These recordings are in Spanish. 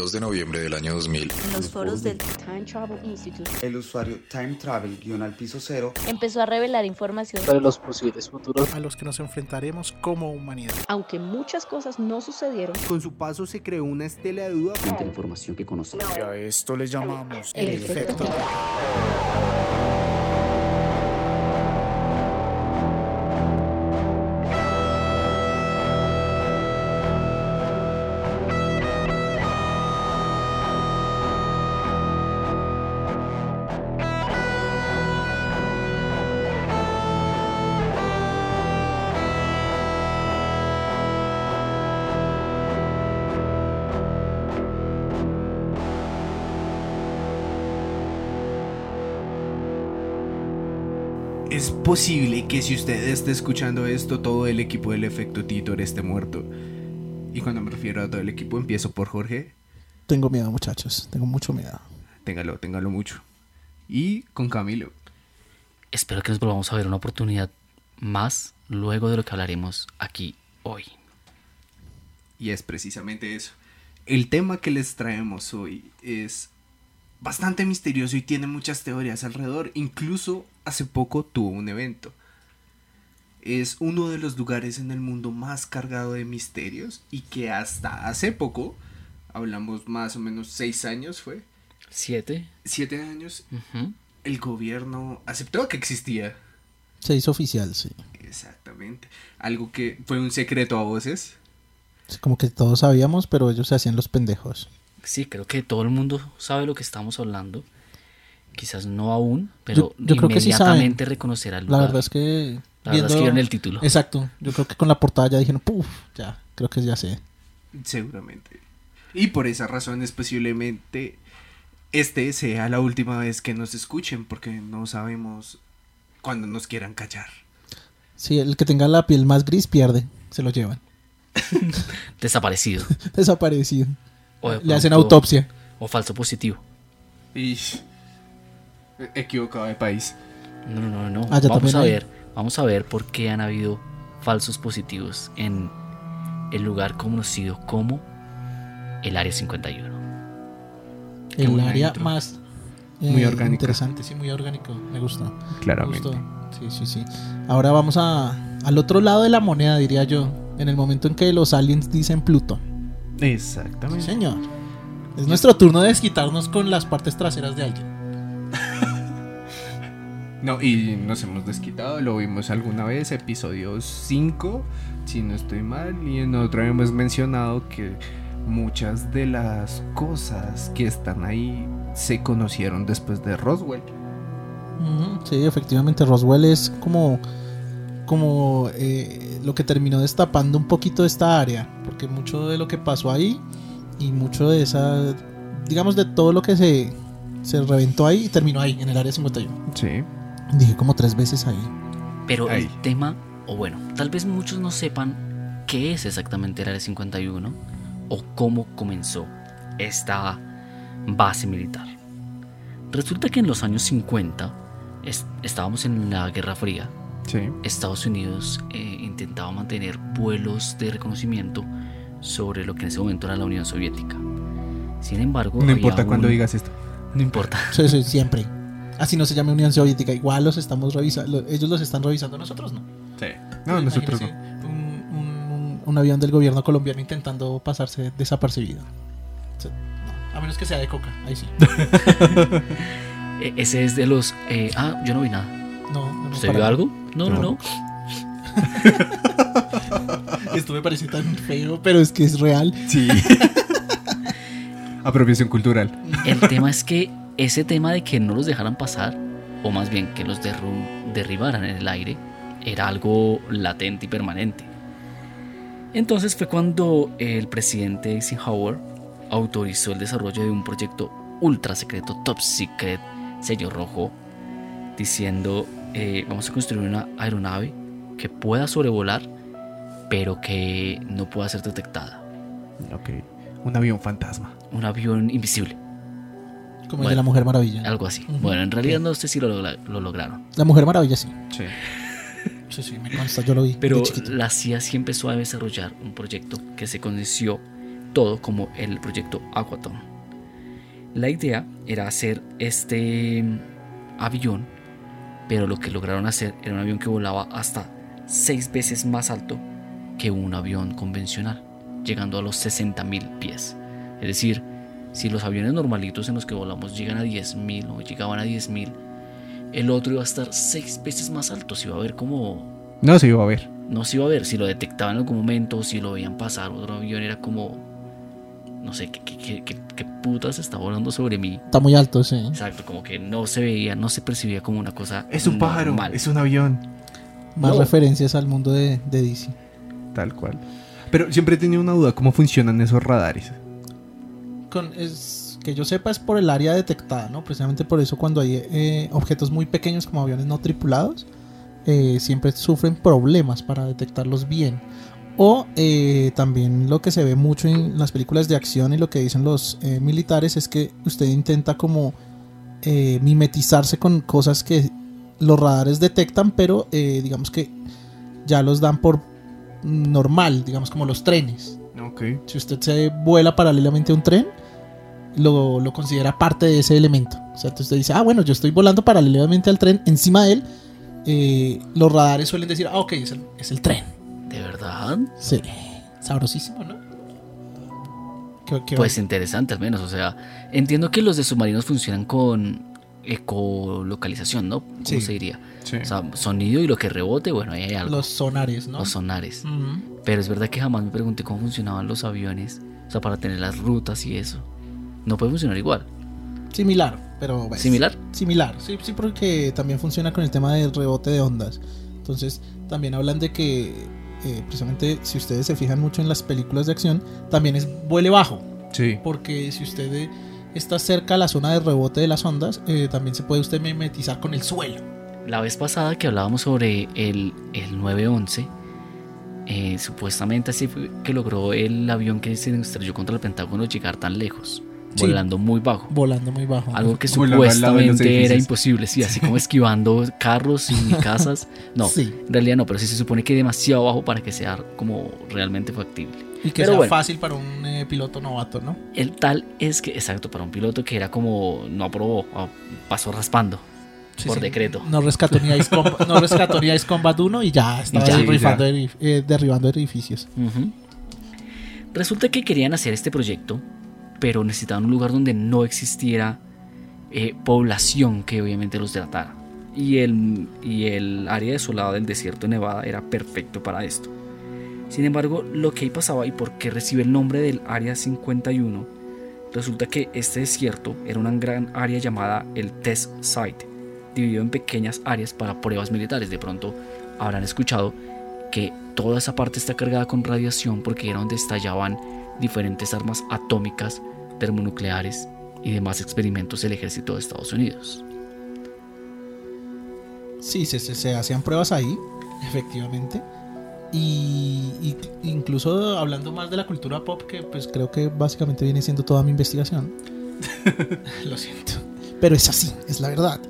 2 de noviembre del año 2000, En los foros del Time Travel Institute. El usuario Time Travel guion al piso cero. Empezó a revelar información. Sobre los posibles futuros. A los que nos enfrentaremos como humanidad. aunque muchas cosas no sucedieron, Con su paso se creó una estela de duda. Frente a la información que conocemos. Y a esto le llamamos El efecto. Es posible que si usted esté escuchando esto, todo el equipo del efecto Titor esté muerto. Y cuando me refiero a todo el equipo, empiezo por Jorge. Tengo miedo, muchachos. Tengo mucho miedo. Téngalo, téngalo mucho. Y con Camilo. Espero que nos volvamos a ver una oportunidad más luego de lo que hablaremos aquí hoy. Y es precisamente eso. El tema que les traemos hoy es bastante misterioso y tiene muchas teorías alrededor. Incluso hace poco tuvo un evento. Es uno de los lugares en el mundo más cargado de misterios y que hasta hace poco, hablamos más o menos seis años fue, ¿Siete? siete años, el gobierno aceptó que existía. Se hizo oficial, sí. Exactamente. Algo que fue un secreto a voces. Es como que todos sabíamos, pero ellos se hacían los pendejos. Sí, creo que todo el mundo sabe lo que estamos hablando. Quizás no aún, pero Yo- yo creo que sí inmediatamente reconocerá el La lugar. verdad es que. La verdad es que vieron el título. Exacto. Yo creo que con la portada ya dijeron, puf, ya, creo que ya sé. Seguramente. Y por esa razón es posiblemente este sea la última vez que nos escuchen porque no sabemos cuándo nos quieran callar. Sí, el que tenga la piel más gris pierde. Se lo llevan. Desaparecido. Desaparecido. O de Le hacen autopsia. O falso positivo. Y equivocado de país. No, no, no, no. Ah, vamos a hay. ver, vamos a ver por qué han habido falsos positivos en el lugar conocido como el Área 51. Qué El área intro. más eh, Muy orgánico. interesante, sí, muy orgánico. Me gustó. Me Claramente. gustó. Sí, sí, sí. Ahora vamos a, al otro lado de la moneda, diría yo. En el momento en que los aliens dicen Plutón. Sí, Exactamente. señor. Es nuestro turno de desquitarnos con las partes traseras de alguien. No, y nos hemos desquitado, lo vimos alguna vez, episodio 5, si no estoy mal, y en otro hemos mencionado que muchas de las cosas que están ahí se conocieron después de Roswell. Sí, efectivamente, Roswell es como, como eh, lo que terminó destapando un poquito esta área, porque mucho de lo que pasó ahí y mucho de esa, digamos, de todo lo que se, se reventó ahí, terminó ahí, en el área 51. Sí. Dije como tres veces ahí. Pero Ahí. el tema, o bueno, tal vez muchos no sepan qué es exactamente el Área 51 o cómo comenzó esta base militar. Resulta que en los años 50 es- estábamos en la Guerra Fría. Sí. Estados Unidos eh, intentaba mantener vuelos de reconocimiento sobre lo que en ese momento era la Unión Soviética. Sin embargo, No importa cuando un- digas esto. No importa. Sí, sí, siempre. Así no se llama Unión Soviética. Igual los estamos revisando. Ellos los están revisando, nosotros no. Sí. No, nosotros no. Un, un- un- un avión del gobierno colombiano intentando pasarse desapercibido. No, a menos que sea de coca, ahí sí. E- ese es de los... eh, ah, yo no vi nada. No, no, no, ¿Usted vio algo? No, no, No. Esto me parece tan feo, pero es que es real. Sí. Apropiación cultural. El tema es que ese tema de que no los dejaran pasar, o más bien que los derribaran en el aire, era algo latente y permanente. Entonces fue cuando el presidente Eisenhower autorizó el desarrollo de un proyecto ultra secreto, top secret, sello rojo, diciendo eh, vamos a construir una aeronave que pueda sobrevolar, pero que no pueda ser detectada. Ok. Un avión fantasma. Un avión invisible. Como el de la Mujer Maravilla. Algo así. Bueno, en realidad no sé si lo, logra- lo lograron. La Mujer Maravilla sí. Sí. Sí, sí, me consta, yo lo vi. Pero la CIA sí empezó a desarrollar un proyecto que se conoció todo como el proyecto Aquaton. La idea era hacer este avión, pero lo que lograron hacer era un avión que volaba hasta seis veces más alto que un avión convencional, llegando a los 60.000 pies. Es decir, si los aviones normalitos en los que volamos llegan a 10.000 o llegaban a 10.000, el otro iba a estar seis veces más alto. Se iba a ver como. No se iba a ver. No se iba a ver. Si lo detectaban en algún momento, si lo veían pasar otro avión, era como. No sé, ¿qué, qué, qué, qué putas está volando sobre mí? Está muy alto, sí. Exacto, como que no se veía, no se percibía como una cosa. Es un pájaro, normal. es un avión. Más No. referencias al mundo de, de DC. Tal cual. Pero siempre he tenido una duda, ¿cómo funcionan esos radares? Con, es, que yo sepa es por el área detectada, ¿no? Precisamente por eso cuando hay eh, objetos muy pequeños como aviones no tripulados, eh, siempre sufren problemas para detectarlos bien. O eh, también lo que se ve mucho en las películas de acción y lo que dicen los eh, militares es que usted intenta como eh, mimetizarse con cosas que los radares detectan, pero digamos que ya los dan por normal, digamos como los trenes. Ok. Si usted se vuela paralelamente a un tren, lo, lo considera parte de ese elemento. O sea, entonces usted dice, ah, bueno, yo estoy volando paralelamente al tren, encima de él, los radares suelen decir, ah, ok, es el, es el tren. ¿De verdad? Sí. Sabrosísimo, ¿no? ¿Qué- qué- Pues interesante al menos, o sea, entiendo que los de submarinos funcionan con ecolocalización, ¿no? ¿Cómo Sí. se diría? Sí. O sea, sonido y lo que rebote, bueno, ahí hay algo. los sonares, ¿no? Los sonares. Pero es verdad que jamás me pregunté cómo funcionaban los aviones, o sea, para tener las rutas y eso. No puede funcionar igual. Similar, pero... pues, ¿Similar? Similar, sí, sí, porque también funciona con el tema del rebote de ondas. Entonces, también hablan de que, eh, precisamente, si ustedes se fijan mucho en las películas de acción, también es vuele bajo. Sí. Porque si usted está cerca a la zona de rebote de las ondas, eh, también se puede usted mimetizar con el suelo. La vez pasada que hablábamos sobre el, el 911, eh, supuestamente así fue que logró el avión que se estrelló contra el Pentágono llegar tan lejos, Sí. volando muy bajo. Volando muy bajo. Algo que Volando supuestamente era imposible, sí, así como esquivando carros y casas. No, Sí. en realidad no, pero sí se supone que demasiado bajo para que sea como realmente factible. Y que Pero sea bueno. fácil para un eh, piloto novato, ¿no? El tal es que, exacto, para un piloto que era como, no aprobó, ah, pasó raspando Sí, por sí. decreto. No rescató ni Ice Combat, no rescató ni Ice Combat 1 y ya estaba ya. ahí Sí, rifando ya. edif- eh, derribando edificios. Resulta que querían hacer este proyecto, pero necesitaban un lugar donde no existiera eh, población que obviamente los delatara. Y el, y el área desolada del desierto de Nevada era perfecto para esto. Sin embargo, lo que ahí pasaba y por qué recibe el nombre del Área 51, resulta que este desierto era una gran área llamada el Test Site, dividido en pequeñas áreas para pruebas militares. De pronto habrán escuchado que toda esa parte está cargada con radiación porque era donde estallaban diferentes armas atómicas, termonucleares y demás experimentos del ejército de Estados Unidos. Sí, se, se- se hacían pruebas ahí, efectivamente. Y, y incluso hablando más de la cultura pop, que pues creo que básicamente viene siendo toda mi investigación. Lo siento. Pero es así, es la verdad.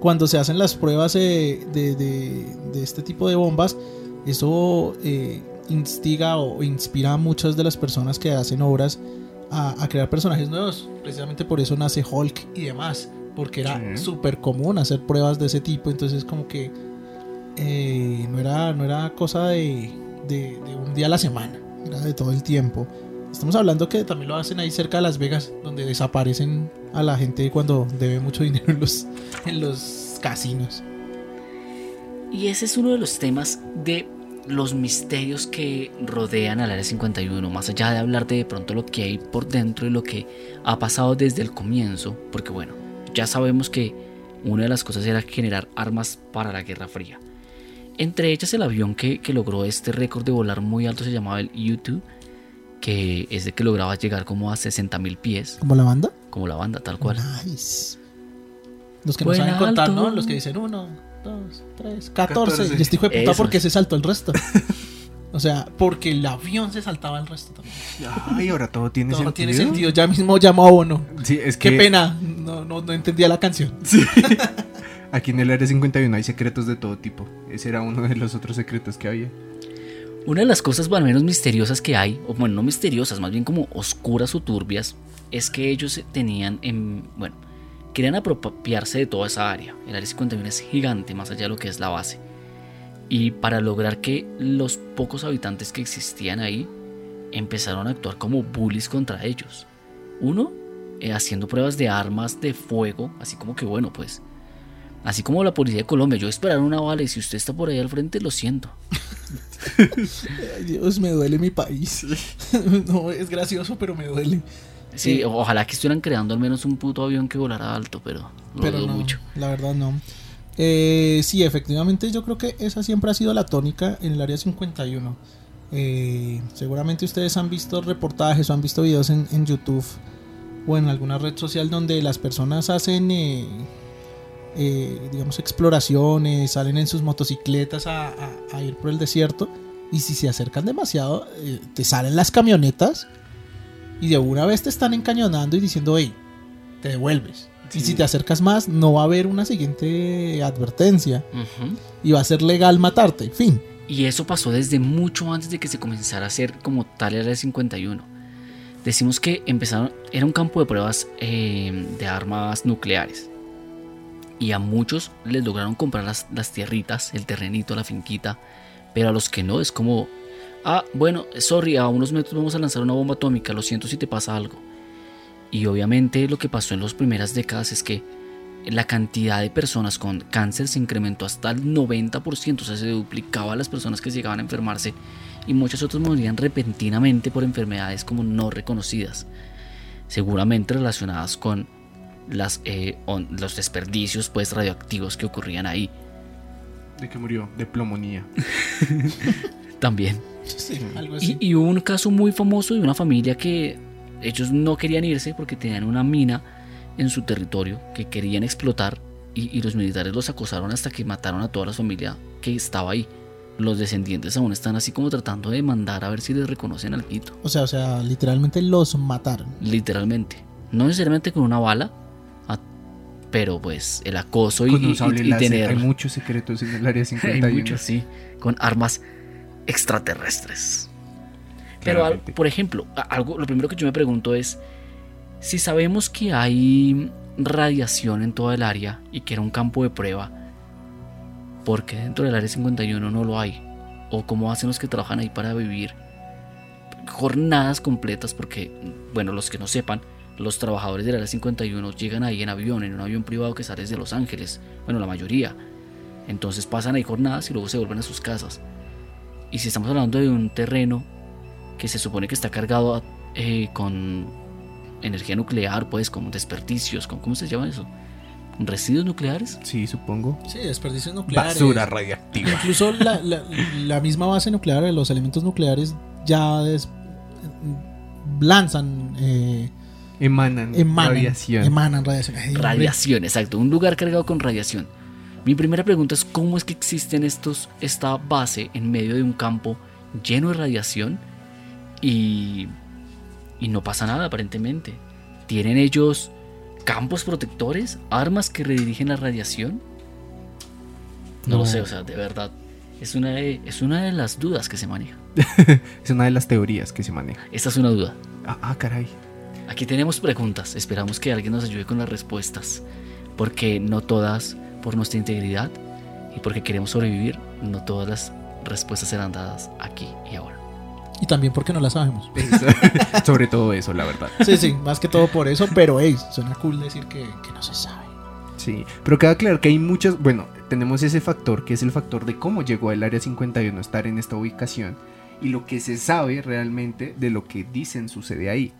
Cuando se hacen las pruebas eh, de, de- de este tipo de bombas, eso eh, instiga o inspira a muchas de las personas que hacen obras a, a crear personajes nuevos. Precisamente por eso nace Hulk y demás. Porque era Sí. súper común hacer pruebas de ese tipo. Entonces como que eh, no, era, no era cosa de, de- de un día a la semana. Era de todo el tiempo. Estamos hablando que también lo hacen ahí cerca de Las Vegas, donde desaparecen a la gente cuando debe mucho dinero en los, en los casinos. Y ese es uno de los temas de los misterios que rodean al Área 51, más allá de hablar de, de pronto lo que hay por dentro y lo que ha pasado desde el comienzo, porque bueno, ya sabemos que una de las cosas era generar armas para la Guerra Fría. Entre ellas el avión que, que logró este récord de volar muy alto se llamaba el U-2, que es de que lograba llegar como a 60.000 pies, ¿Como la banda? como la banda tal cual. Nice. Los que no Buen saben contar. ¿no? Los que dicen uno, dos, tres, 14. 14. Y este hijo de puta, Esos. ¿por qué se saltó el resto? o sea, porque el avión se saltaba el resto también. Ay, ahora todo tiene Todo sentido. tiene sentido. Ya mismo llamo a Bono. Sí, es que Qué pena. No, no, no entendía la canción. aquí en el área 51 hay secretos de todo tipo. Ese era uno de los otros secretos que había. Una de las cosas al menos misteriosas que hay, o bueno, no misteriosas, más bien como oscuras o turbias, es que ellos tenían, en, bueno, querían apropiarse de toda esa área. El área 51 es gigante, más allá de lo que es la base. Y para lograr que los pocos habitantes que existían ahí empezaron a actuar como bullies contra ellos. Uno, eh, haciendo pruebas de armas de fuego, así como que bueno, pues, así como la policía de Colombia, yo esperar una bala y si usted está por ahí al frente, lo siento. Dios, me duele mi país. no, es gracioso, pero me duele. Sí, Eh, ojalá que estuvieran creando al menos un puto avión que volara alto, pero lo pero dudo no, mucho. la verdad no. Eh, sí, efectivamente yo creo que esa siempre ha sido la tónica en el área 51. Eh, seguramente ustedes han visto reportajes o han visto videos en, en YouTube o en alguna red social donde las personas hacen, eh, eh, digamos, exploraciones, salen en sus motocicletas a, a- a ir por el desierto y si se acercan demasiado, te salen las camionetas y de una vez te están encañonando y diciendo, hey, te devuelves. Y si te acercas más, no va a haber una siguiente advertencia y va a ser legal matarte. Fin. Y eso pasó desde mucho antes de que se comenzara a hacer como tal el área 51. Decimos que empezaron, era un campo de pruebas eh, de armas nucleares. Y a muchos les lograron comprar las, las tierritas, el terrenito, la finquita. Pero a los que no, es como, ah, bueno, sorry, a unos metros vamos a lanzar una bomba atómica, lo siento si te pasa algo. Y obviamente lo que pasó en las primeras décadas es que la cantidad de personas con cáncer se incrementó hasta el 90%, o sea, se duplicaba las personas que llegaban a enfermarse y muchas otras morían repentinamente por enfermedades como no reconocidas, seguramente relacionadas con las, eh, on- los desperdicios pues radioactivos que ocurrían ahí ¿De qué murió? De plomonía. también. Sí, algo así. Y, y hubo un caso muy famoso de una familia que ellos no querían irse porque tenían una mina en su territorio que querían explotar y, y los militares los acosaron hasta que mataron a toda la familia que estaba ahí. Los descendientes aún están así como tratando de mandar a ver si les reconocen al pito. O sea, o sea, literalmente los mataron. Literalmente. No necesariamente con una bala, a- pero pues el acoso y, Con y- un sable y láser. tener... Hay muchos secretos en el área Hay 51. muchos, sí. Con armas extraterrestres. Pero, por ejemplo, algo, lo primero que yo me pregunto es, si sabemos que hay radiación en toda el área y que era un campo de prueba, ¿por qué dentro del área 51 no lo hay? ¿O cómo hacen los que trabajan ahí para vivir jornadas completas? Porque, bueno, los que no sepan, los trabajadores del área 51 llegan ahí en avión, en un avión privado que sale desde Los Ángeles, bueno, la mayoría. Entonces pasan ahí jornadas y luego se vuelven a sus casas. Y si estamos hablando de un terreno que se supone que está cargado eh, con energía nuclear, pues con desperdicios, con, ¿cómo se llama eso? ¿Residuos nucleares? Sí, supongo. Sí, desperdicios nucleares. Basura radiactiva. Incluso la, la- la misma base nuclear, los elementos nucleares ya des- lanzan, eh, Emanan, emanan, radiación. emanan radiación. Ay. Radiación, exacto, un lugar cargado con radiación. Mi primera pregunta es cómo es que existen estos, esta base en medio de un campo lleno de radiación y, y no pasa nada aparentemente. ¿Tienen ellos campos protectores? ¿Armas que redirigen la radiación? No, lo sé, o sea, de verdad. Es una de, es una de las dudas que se maneja. Es una de las teorías que se maneja. Esta es una duda. Ah, ah, caray. Aquí tenemos preguntas, esperamos que alguien nos ayude con las respuestas, porque no todas, por nuestra integridad y porque queremos sobrevivir, no todas las respuestas serán dadas aquí y ahora. Y también porque no la sabemos. Sobre todo eso, la verdad. Sí, sí, más que todo por eso, pero hey, suena cool decir que, que no se sabe. Sí, pero queda claro que hay muchas, bueno, tenemos ese factor que es el factor de cómo llegó el Área 51 a estar en esta ubicación y lo que se sabe realmente de lo que dicen sucede ahí.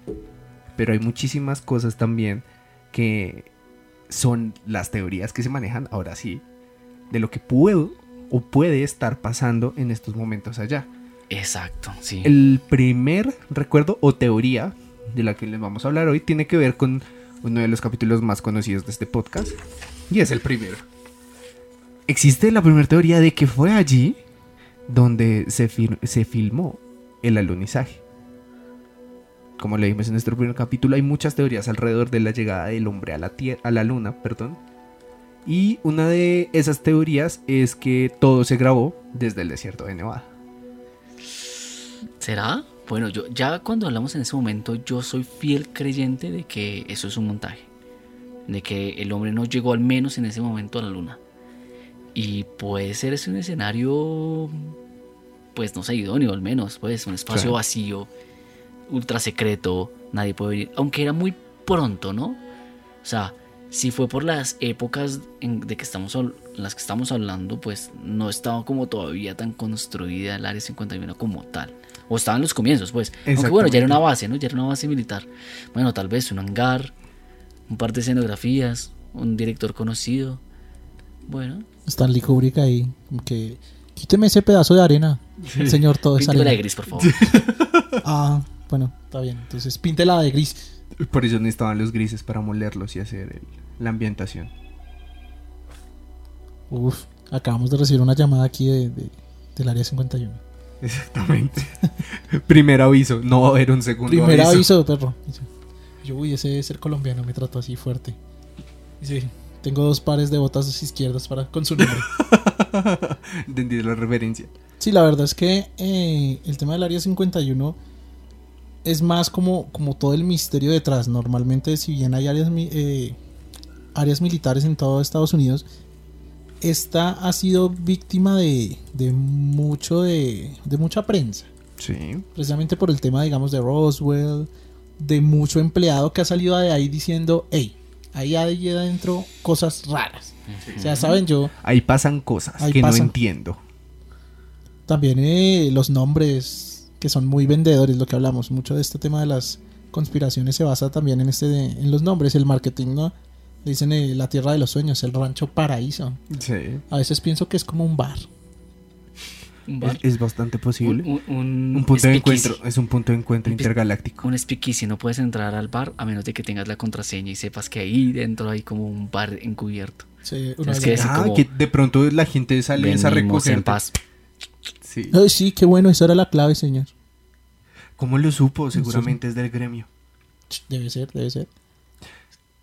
Pero hay muchísimas cosas también que son las teorías que se manejan, ahora sí, de lo que puedo o puede estar pasando en estos momentos allá. Exacto, sí. El primer recuerdo o teoría de la que les vamos a hablar hoy tiene que ver con uno de los capítulos más conocidos de este podcast. Y es el primero. Existe la primera teoría de que fue allí donde se, fir- se filmó el alunizaje. Como le dijimos en nuestro primer capítulo, hay muchas teorías alrededor de la llegada del hombre a la, tier- a la luna. Perdón. Y una de esas teorías es que todo se grabó desde el desierto de Nevada. ¿Será? Bueno, yo ya cuando hablamos en ese momento, yo soy fiel creyente de que eso es un montaje. De que el hombre no llegó al menos en ese momento a la luna. Y puede ser ese un escenario, pues no sé, idóneo al menos, pues un espacio Claro. vacío, ultra secreto, nadie puede venir. Aunque era muy pronto, ¿no? O sea, si fue por las épocas en, de que estamos, en las que estamos hablando, pues no estaba como todavía tan construida el área 51 como tal. O estaba en los comienzos, pues. Aunque bueno, ya era una base, ¿no? Ya era una base militar. Bueno, tal vez un hangar, un par de escenografías, un director conocido. Bueno, Stanley Kubrick ahí, que quíteme ese pedazo de arena, señor, todo es píntela de arena. gris, por favor. Ah, bueno, está bien. Entonces, píntela de gris. Por eso necesitaban los grises para molerlos y hacer el- la ambientación. Uf, acabamos de recibir una llamada aquí de, de- del área 51. Exactamente. Primer aviso, no va a haber un segundo Primer aviso. aviso, perro. Yo, uy, ese ser colombiano, me trató así fuerte. Dice, tengo dos pares de botas izquierdas para con su nombre. Entendí la referencia. Sí, la verdad es que eh, el tema del área 51 es más como, como todo el misterio detrás. Normalmente, si bien hay áreas, eh, áreas militares en todo Estados Unidos, esta ha sido víctima de, de mucho de, de mucha prensa. Sí. Precisamente por el tema, digamos, de Roswell, de mucho empleado que ha salido de ahí diciendo, hey, ahí hay adentro cosas raras. O sea, saben, yo Ahí pasan cosas Ahí que pasan. no entiendo. También eh, los nombres que son muy vendedores, lo que hablamos, mucho de este tema de las conspiraciones se basa también en este de- en los nombres, el marketing, ¿no? Dicen eh, la tierra de los sueños, el rancho paraíso. Sí. A veces pienso que es como un bar. Un Es, bar. es bastante posible. Un, un- un Un punto de encuentro, es un punto de encuentro intergaláctico. Un speakeasy, no puedes entrar al bar a menos de que tengas la contraseña y sepas que ahí dentro hay como un bar encubierto. Sí, una que Ah, como- que de pronto la gente sale a recoger. en paz. Sí. Ay, sí, qué bueno, esa era la clave, señor. ¿Cómo lo supo? Seguramente es del gremio. Debe ser, debe ser.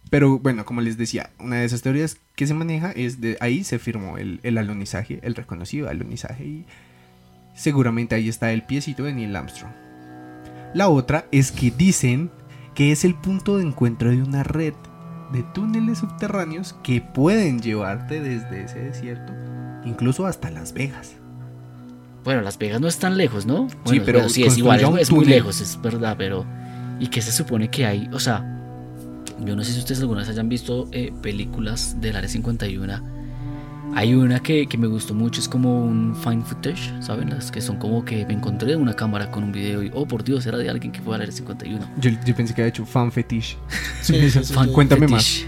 Pero bueno, como les decía, una de esas teorías que se maneja es de ahí se firmó el, el alunizaje, el reconocido alunizaje y seguramente ahí está el piecito de Neil Armstrong. La otra es que dicen que es el punto de encuentro de una red de túneles subterráneos que pueden llevarte desde ese desierto, incluso hasta Las Vegas. Bueno, Las Vegas no es tan lejos, ¿no? Bueno, pero bueno, sí, es igual, es, muy lejos, es verdad, pero... ¿Y qué se supone que hay? O sea, yo no sé si ustedes alguna vez hayan visto eh, películas del Área 51. Hay una que, que me gustó mucho, es como un fine footage, ¿saben? Las que son como que me encontré una cámara con un video y, oh, por Dios, era de alguien que fue al Área 51. Yo, yo pensé que había hecho fan fetish. Sí, sí, sí, Fan, cuéntame Fetish.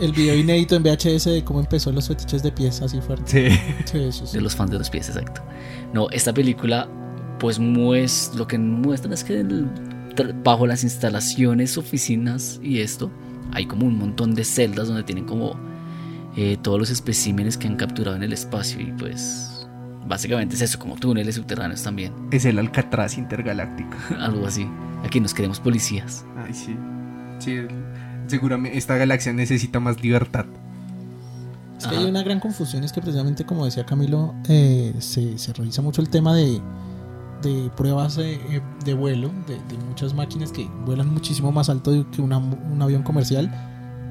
El video inédito en VHS de cómo empezó los fetiches de pies, así fuerte. Sí. Sí, sí, sí. De los fans de los pies, exacto. No, esta película, pues mues, lo que muestran es que el- bajo las instalaciones, oficinas y esto, hay como un montón de celdas donde tienen como eh, todos los especímenes que han capturado en el espacio y pues básicamente es eso, como túneles subterráneos también, Es el Alcatraz intergaláctico. algo así. Aquí nos queremos policías. Ay, sí. Sí, seguramente esta galaxia necesita más libertad. Es que Ajá. hay una gran confusión, es que precisamente como decía Camilo, eh, se, se revisa mucho el tema de, de pruebas de, eh, de vuelo, de, de muchas máquinas que vuelan muchísimo más alto que una- un avión comercial,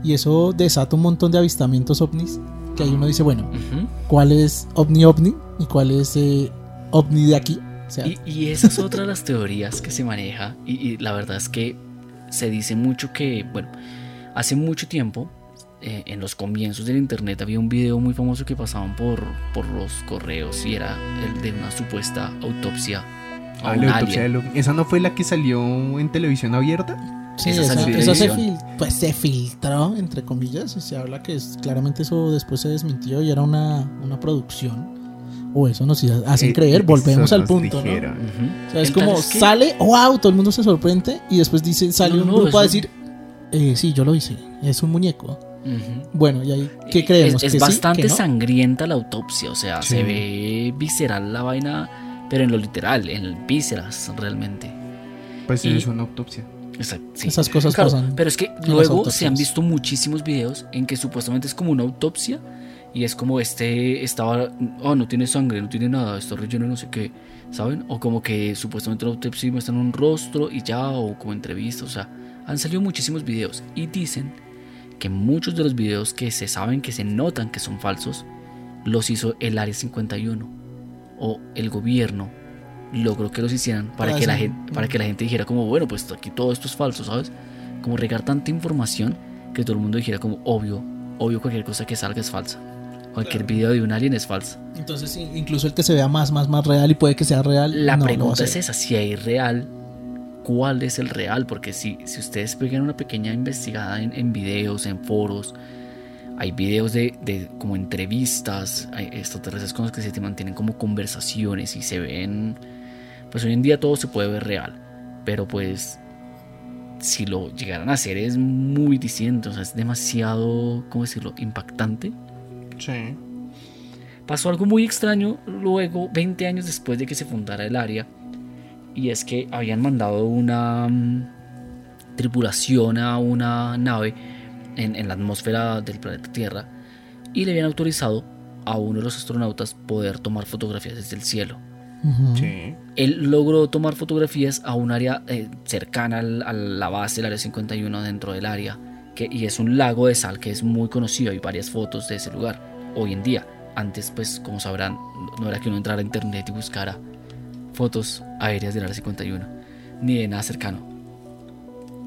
y eso desata un montón de avistamientos ovnis, que ahí uno dice, bueno, Ujú. ¿cuál es ovni ovni y cuál es eh, ovni de aquí? O sea, Y, y esa es otra de las teorías que se maneja y, y la verdad es que se dice mucho que, bueno, hace mucho tiempo, eh, en los comienzos del internet había un video muy famoso que pasaban por, por los correos y era el de una supuesta autopsia a Ah, la autopsia ovni. ¿Esa no fue la que salió en televisión abierta? Sí, Esa esa- salió en eso se, fil- pues, se filtró, entre comillas, y se habla que es, claramente eso después se desmintió y era una, una producción. O eso nos hacen Eh, creer, volvemos al punto, ¿no? O sea, es como es que- sale, wow, todo el mundo se sorprende y después dice, sale No, un no, grupo a decir, eh, sí, yo lo hice, es un muñeco. Bueno, y ahí, ¿qué Y creemos? Es, es ¿Que sí, bastante que no? sangrienta la autopsia, o sea, Sí. se ve visceral la vaina, pero en lo literal, en vísceras realmente. Pues Y- es una autopsia. Exacto, sí. Esas cosas Claro, pasan. Pero es que luego se han visto muchísimos videos en que supuestamente es como una autopsia Y es como este estaba, oh, no tiene sangre, no tiene nada, está relleno no sé qué, ¿saben? O como que supuestamente la autopsia muestran un rostro y ya, o como entrevistas, o sea, han salido muchísimos videos y dicen que muchos de los videos que se saben que se notan que son falsos, los hizo el Área 51 o el gobierno logró que los hicieran para Ah, que la gente para que la gente dijera como bueno pues aquí todo esto es falso sabes como regar tanta información que todo el mundo dijera como obvio obvio cualquier cosa que salga es falsa. Cualquier video de un alien es falsa Entonces, incluso el que se vea más, más, más real y puede que sea real. la no, pregunta es esa si hay real cuál es el real porque si, si ustedes pegan una pequeña investigada en, en videos en foros hay videos de, de como entrevistas hay extraterrestres con los que se mantienen como conversaciones y se ven pues hoy en día todo se puede ver real pero pues si lo llegaran a hacer es muy distinto o sea es demasiado cómo decirlo impactante Sí. Pasó algo muy extraño luego, 20 años después de que se fundara el área, y es que habían mandado una mm, tripulación a una nave en, en la atmósfera del planeta Tierra y le habían autorizado a uno de los astronautas poder tomar fotografías desde el cielo. Sí. Él logró tomar fotografías a un área eh, cercana al- a la base del área 51 dentro del área, que, y es un lago de sal que es muy conocido, hay varias fotos de ese lugar hoy en día. Antes, pues, como sabrán, no era que uno entrara a internet y buscara fotos aéreas del área 51, ni de nada cercano.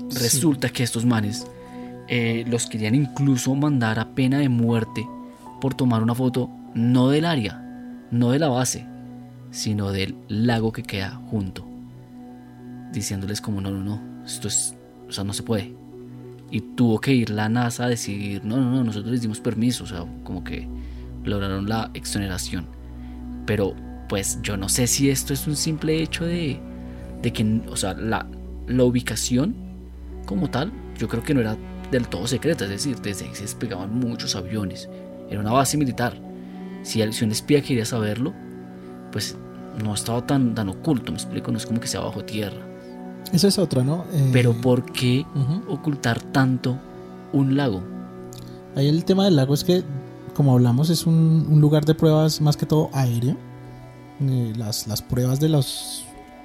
Resulta que estos manes eh, los querían incluso mandar a pena de muerte por tomar una foto no del área, no de la base, sino del lago que queda junto. Diciéndoles como no, no, no, esto es, o sea, no se puede. Y tuvo que ir la NASA a decidir, no, no, no, nosotros les dimos permiso, o sea, como que lograron la exoneración. Pero pues yo no sé si esto es un simple hecho de, de que, o sea, la, la ubicación como tal, yo creo que no era del todo secreta, es decir, desde ahí se despegaban muchos aviones. Era una base militar. Si, si un espía quería saberlo, pues no estaba tan, tan oculto, me explico, no es como que sea bajo tierra. Esa es otra, ¿no? Eh, Pero ¿por qué ocultar tanto un lago? Ahí el tema del lago es que, como hablamos, es un, un lugar de pruebas más que todo aéreo. Eh, las, las pruebas de los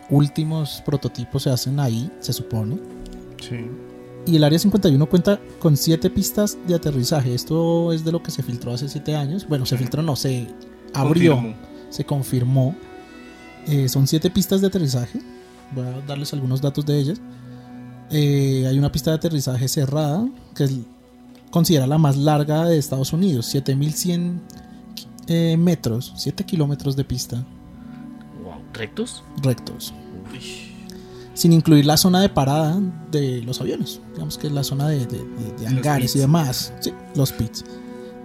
últimos prototipos se hacen ahí, se supone. Sí. Y el Área 51 cuenta con siete pistas de aterrizaje. Esto es de lo que se filtró hace siete años. Bueno, se filtró, no, se abrió, se confirmó. Eh, son siete pistas de aterrizaje. Voy a darles algunos datos de ellas. Eh, hay una pista de aterrizaje cerrada, que es considera la más larga de Estados Unidos, 7100 eh, metros, 7 kilómetros de pista ¿Rectos? rectos. Sin incluir la zona de parada de los aviones, digamos que es la zona de, de- de- de hangares y demás, sí, los pits.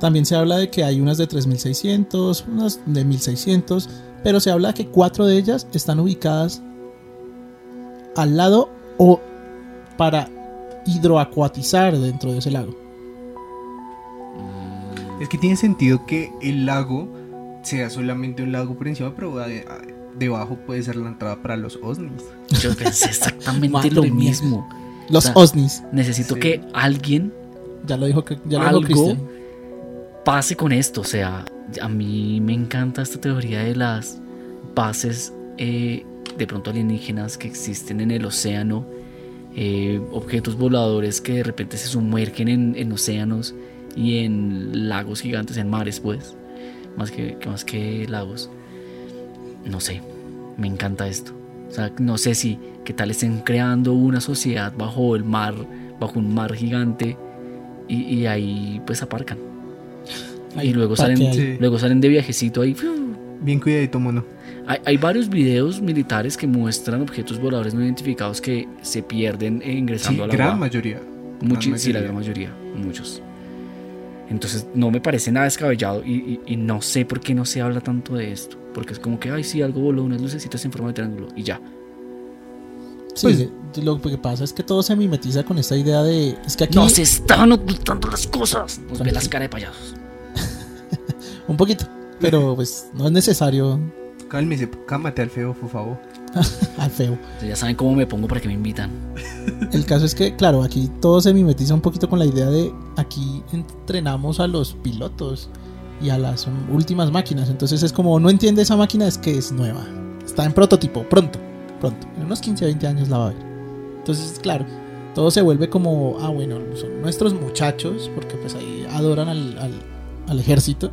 También se habla de que hay unas de 3600, unas de 1600, pero se habla que cuatro de ellas están ubicadas al lado o para hidroacuatizar dentro de ese lago. Es que tiene sentido que el lago sea solamente un lago por encima, pero de- debajo puede ser la entrada para los ovnis. Yo pensé exactamente lo mía. mismo. Los O sea, OSNIs, Necesito Sí. que alguien ya lo dijo, que- ya lo algo pase con esto. O sea, a mí me encanta esta teoría de las bases eh, de pronto alienígenas que existen en el océano, eh, objetos voladores que de repente se sumergen en, en océanos y en lagos gigantes, en mares, pues, más que, que más que lagos. No sé, me encanta esto. O sea, no sé si, qué tal estén creando una sociedad bajo el mar, bajo un mar gigante y, y ahí pues aparcan. Ahí, y luego ¿pa' salen? Sí. luego salen de viajecito ahí. Bien cuidadito, mono. Hay, hay varios videos militares que muestran objetos voladores no identificados que se pierden Sí, ingresando a la gran mayoría. Muchi- gran sí, la mayoría. gran mayoría, muchos. Entonces no me parece nada descabellado y, y- y no sé por qué no se habla tanto de esto. Porque es como que, ay, sí, algo voló, unas lucecitas en forma de triángulo y ya. Sí, Pues- lo que pasa es que todo se mimetiza con esta idea de. Es que aquí. Nos estaban ocultando las cosas. Nos ve las caras de payasos. Un poquito. Pero pues no es necesario Cálmese, cámate al feo, por favor. al feo. Ya saben cómo me pongo para que me invitan. El caso es que, claro, aquí todo se mimetiza un poquito con la idea de aquí entrenamos a los pilotos y a las últimas máquinas. Entonces es como no entiende esa máquina, es que es nueva. Está en prototipo, pronto, pronto. En unos 15 o 20 años la va a ver. Entonces, claro, todo se vuelve como, ah, bueno, son nuestros muchachos, porque pues ahí adoran al, al, al ejército.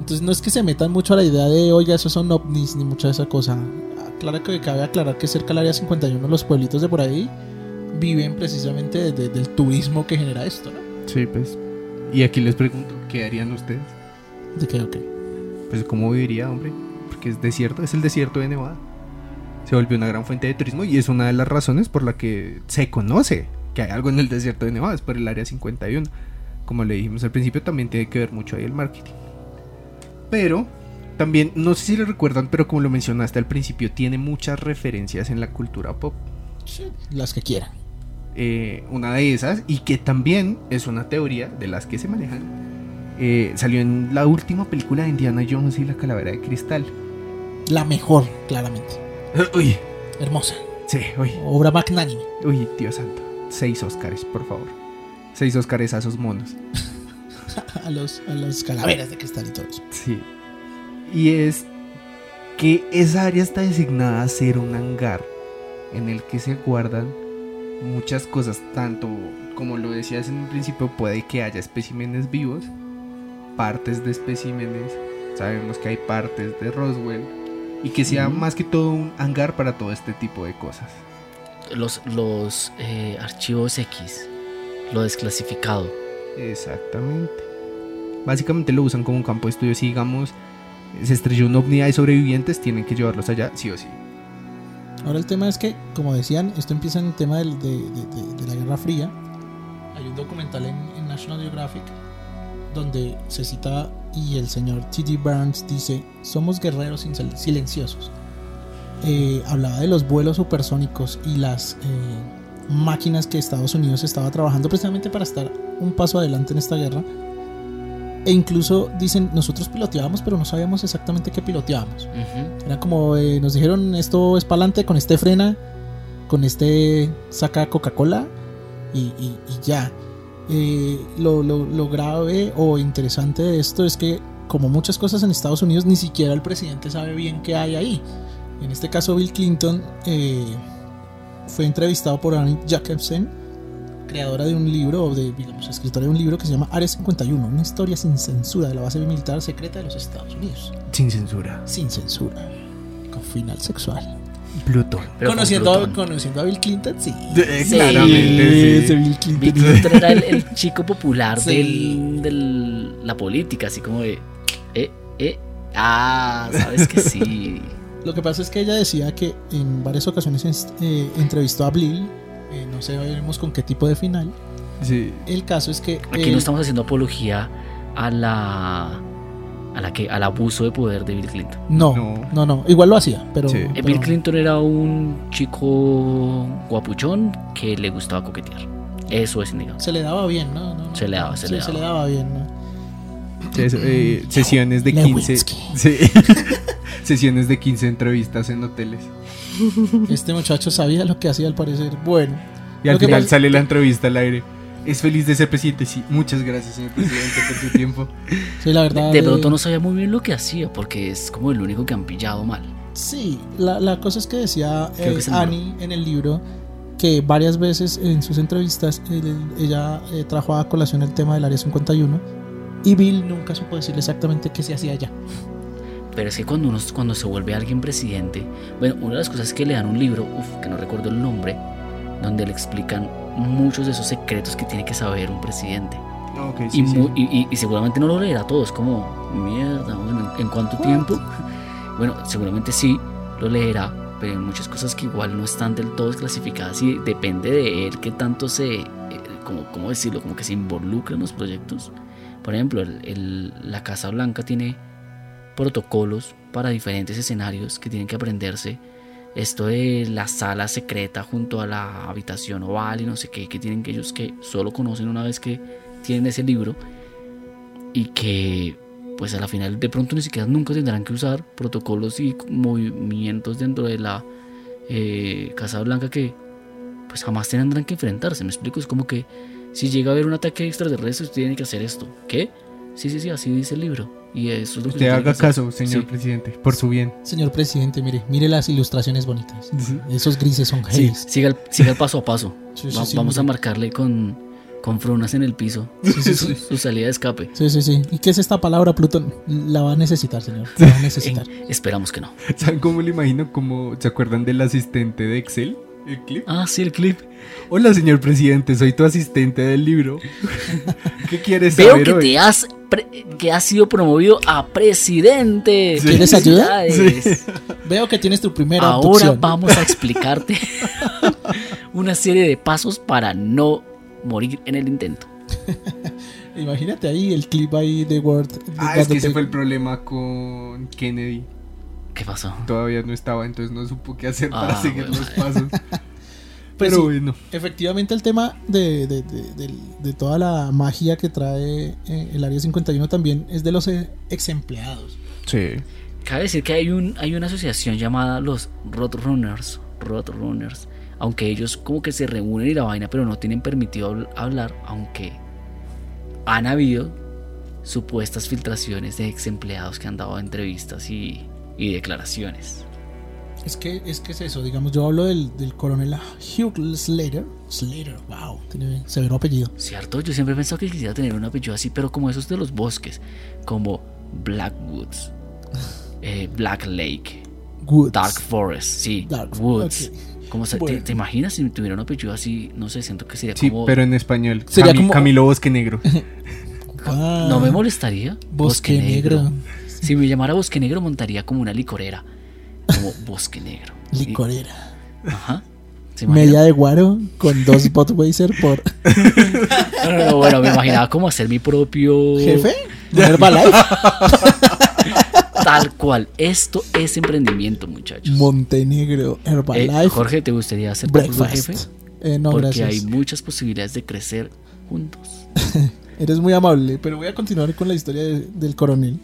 Entonces no es que se metan mucho a la idea de, oiga, esos son ovnis, ni mucha de esa cosa. Claro que cabe aclarar que cerca del área 51, los pueblitos de por ahí, viven precisamente de- de- del turismo que genera esto, ¿no? Sí, pues. Y aquí les pregunto, ¿qué harían ustedes? De que, ok. Pues cómo viviría, hombre. Porque es desierto, es el desierto de Nevada. Se volvió una gran fuente de turismo y es una de las razones por la que se conoce que hay algo en el desierto de Nevada, es por el área 51. Como le dijimos al principio, también tiene que ver mucho ahí el marketing. Pero también, no sé si le recuerdan, pero como lo mencionaste al principio, tiene muchas referencias en la cultura pop. Las que quieran. Eh, una de esas, y que también es una teoría de las que se manejan, eh, salió en la última película de Indiana Jones y la calavera de cristal. La mejor, claramente. Uy, Hermosa. sí, uy, Obra magnánime. uy, Dios santo. Seis Óscares, por favor. Seis Óscares a esos monos. A los, a las calaveras de cristal y todo eso. Sí. Y es que esa área está designada a ser un hangar en el que se guardan muchas cosas, tanto como lo decías en un principio, puede que haya especímenes vivos, partes de especímenes, sabemos que hay partes de Roswell, y que sea más que todo un hangar para todo este tipo de cosas. Los, los eh, archivos X, lo desclasificado. Exactamente. Básicamente lo usan como un campo de estudio. Si digamos se estrelló un ovni y hay sobrevivientes, tienen que llevarlos allá, sí o sí. Ahora el tema es que, como decían, esto empieza en el tema del- de, de- de- de la Guerra Fría. Hay un documental en, en National Geographic donde se cita y el señor T.D. Burns dice, somos guerreros silenciosos. Eh, hablaba de los vuelos supersónicos y las eh, máquinas que Estados Unidos estaba trabajando precisamente para estar un paso adelante en esta guerra. E incluso dicen, nosotros piloteábamos, pero no sabíamos exactamente qué piloteábamos. Era como eh, nos dijeron esto es para adelante, con este frena, con este saca Coca-Cola y, y- y ya. Eh, lo, lo- lo grave o interesante de esto es que como muchas cosas en Estados Unidos ni siquiera el presidente sabe bien qué hay ahí. En este caso Bill Clinton eh, fue entrevistado por Annie Jacobsen, creadora de un libro, o de, digamos, escritora de un libro que se llama Área 51, una historia sin censura de la base militar secreta de los Estados Unidos. Sin censura. Sin censura. Con final sexual. Con Conociendo, a- Plutón. conociendo a Bill Clinton, sí. De- Sí. claramente, sí. Bill Clinton. Bill Clinton era el, el chico popular Sí. de la política, así como de, eh, eh, ah, sabes que sí. Lo que pasa es que ella decía que en varias ocasiones eh, entrevistó a Bill. eh, no sabemos con qué tipo de final. Sí. El caso es que. Aquí no estamos haciendo apología a la, a la que, al abuso de poder de Bill Clinton. No, No. no, no, Igual lo hacía, pero. Sí. Pero- Bill Clinton era un chico guapuchón que le gustaba coquetear. Eso es innegable. Se le daba bien, ¿no? No, no. Se le daba, se Sí, le se le daba. daba bien, ¿no? Eh, sesiones de 15. Lewinsky. Sí. sesiones de 15 entrevistas en hoteles. Este muchacho sabía lo que hacía al parecer. Bueno, Y al final pasa- sale la entrevista al aire. Es feliz de ser presidente, sí. Muchas gracias, señor presidente, por su tiempo. sí, la verdad. De eh, pronto no sabía muy bien lo que hacía porque es como el único que han pillado mal. Sí, la, la cosa es que decía eh, que Annie en el libro que varias veces en sus entrevistas él- ella eh, trajo a colación el tema del Área 51 y Bill nunca supo decirle exactamente qué se hacía allá. Pero es que cuando, uno, cuando se vuelve alguien presidente, bueno, una de las cosas es que le dan un libro, uf, que no recuerdo el nombre, donde le explican muchos de esos secretos que tiene que saber un presidente. Ok, y, mu- y- y- y seguramente no lo leerá todo, es como, mierda, bueno, ¿en, cuánto tiempo? Bueno, seguramente sí lo leerá, pero hay muchas cosas que igual no están del todo clasificadas y depende de él que tanto se, eh, como, ¿cómo decirlo? Como que se involucre en los proyectos. Por ejemplo, el- el- la Casa Blanca tiene protocolos para diferentes escenarios que tienen que aprenderse. Esto de la sala secreta junto a la habitación oval y no sé qué, que tienen que ellos que solo conocen una vez que tienen ese libro y que pues a la final de pronto ni siquiera nunca tendrán que usar protocolos y movimientos dentro de la eh, Casa Blanca que pues jamás tendrán que enfrentarse. Me explico, es como que si llega a haber un ataque extraterrestre, usted tiene que hacer esto. ¿Qué? Sí, sí, sí, así dice el libro. Y eso es lo que Usted haga caso, señor Sí. presidente, por su bien. Señor presidente, mire, mire las ilustraciones bonitas. Esos grises son Sí, siga el, siga el paso a paso. Sí, sí, Va- sí, vamos a marcarle con, con frunas en el piso Sí, sí, sí. su salida de escape. Sí, sí, sí. ¿Y qué es esta palabra, Plutón? La va a necesitar, señor. La va a necesitar. Eh, esperamos que no. ¿Saben cómo lo imagino? Como, ¿Se acuerdan del asistente de Excel? ¿El clip? Ah, sí, el clip. Hola, señor presidente, soy tu asistente del libro. ¿Qué quieres Veo saber que hoy? te has que has sido promovido a presidente. Sí. ¿Quieres ayuda? Veo que tienes tu primera Ahora abducción. vamos a explicarte una serie de pasos para no morir en el intento. Imagínate ahí el clip ahí de Word. de- Ah, es que ese fue el problema con Kennedy. ¿Qué pasó? Todavía no estaba, entonces no supo qué hacer para Ah, seguir bueno. los pasos. Pues Pero sí. bueno. Efectivamente el tema de, de- de- del- de toda la magia que trae eh, el Área 51 también es de los eh, ex empleados. Sí. Cabe decir que hay, un, hay una asociación llamada los Roadrunners. Roadrunners. Aunque ellos como que se reúnen y la vaina, pero no tienen permitido habl- hablar, aunque han habido supuestas filtraciones de ex empleados que han dado entrevistas y, y declaraciones. Es que, es que es eso, digamos, yo hablo del, del coronel Hugh Slater. Slater, wow, tiene severo apellido. ¿Cierto? Yo siempre he pensado que quisiera tener un apellido así, pero como esos de los bosques, como Blackwoods, eh, Black Lake, Woods. Dark Forest, sí, Dark- Woods. ok. Como se- Bueno. ¿te, te imaginas si tuviera un apellido así? No sé, siento que sería Sí, como... pero en español. Sería como- Camilo Bosque Negro. Ah, No me molestaría. Bosque Negro. Si me llamara Bosque Negro, montaría como una licorera. Como Bosque Negro. Y- Licorera. Ajá. Media de guaro con dos Budweiser por No, no, no, bueno, me imaginaba como hacer mi propio... jefe. Herbalife. Tal cual. Esto es emprendimiento, muchachos. Montenegro. Eh, Herbalife. Jorge, ¿te gustaría ser tu jefe? Eh, no, Porque gracias. hay muchas posibilidades de crecer juntos. Eres muy amable, pero voy a continuar con la historia de- del coronel.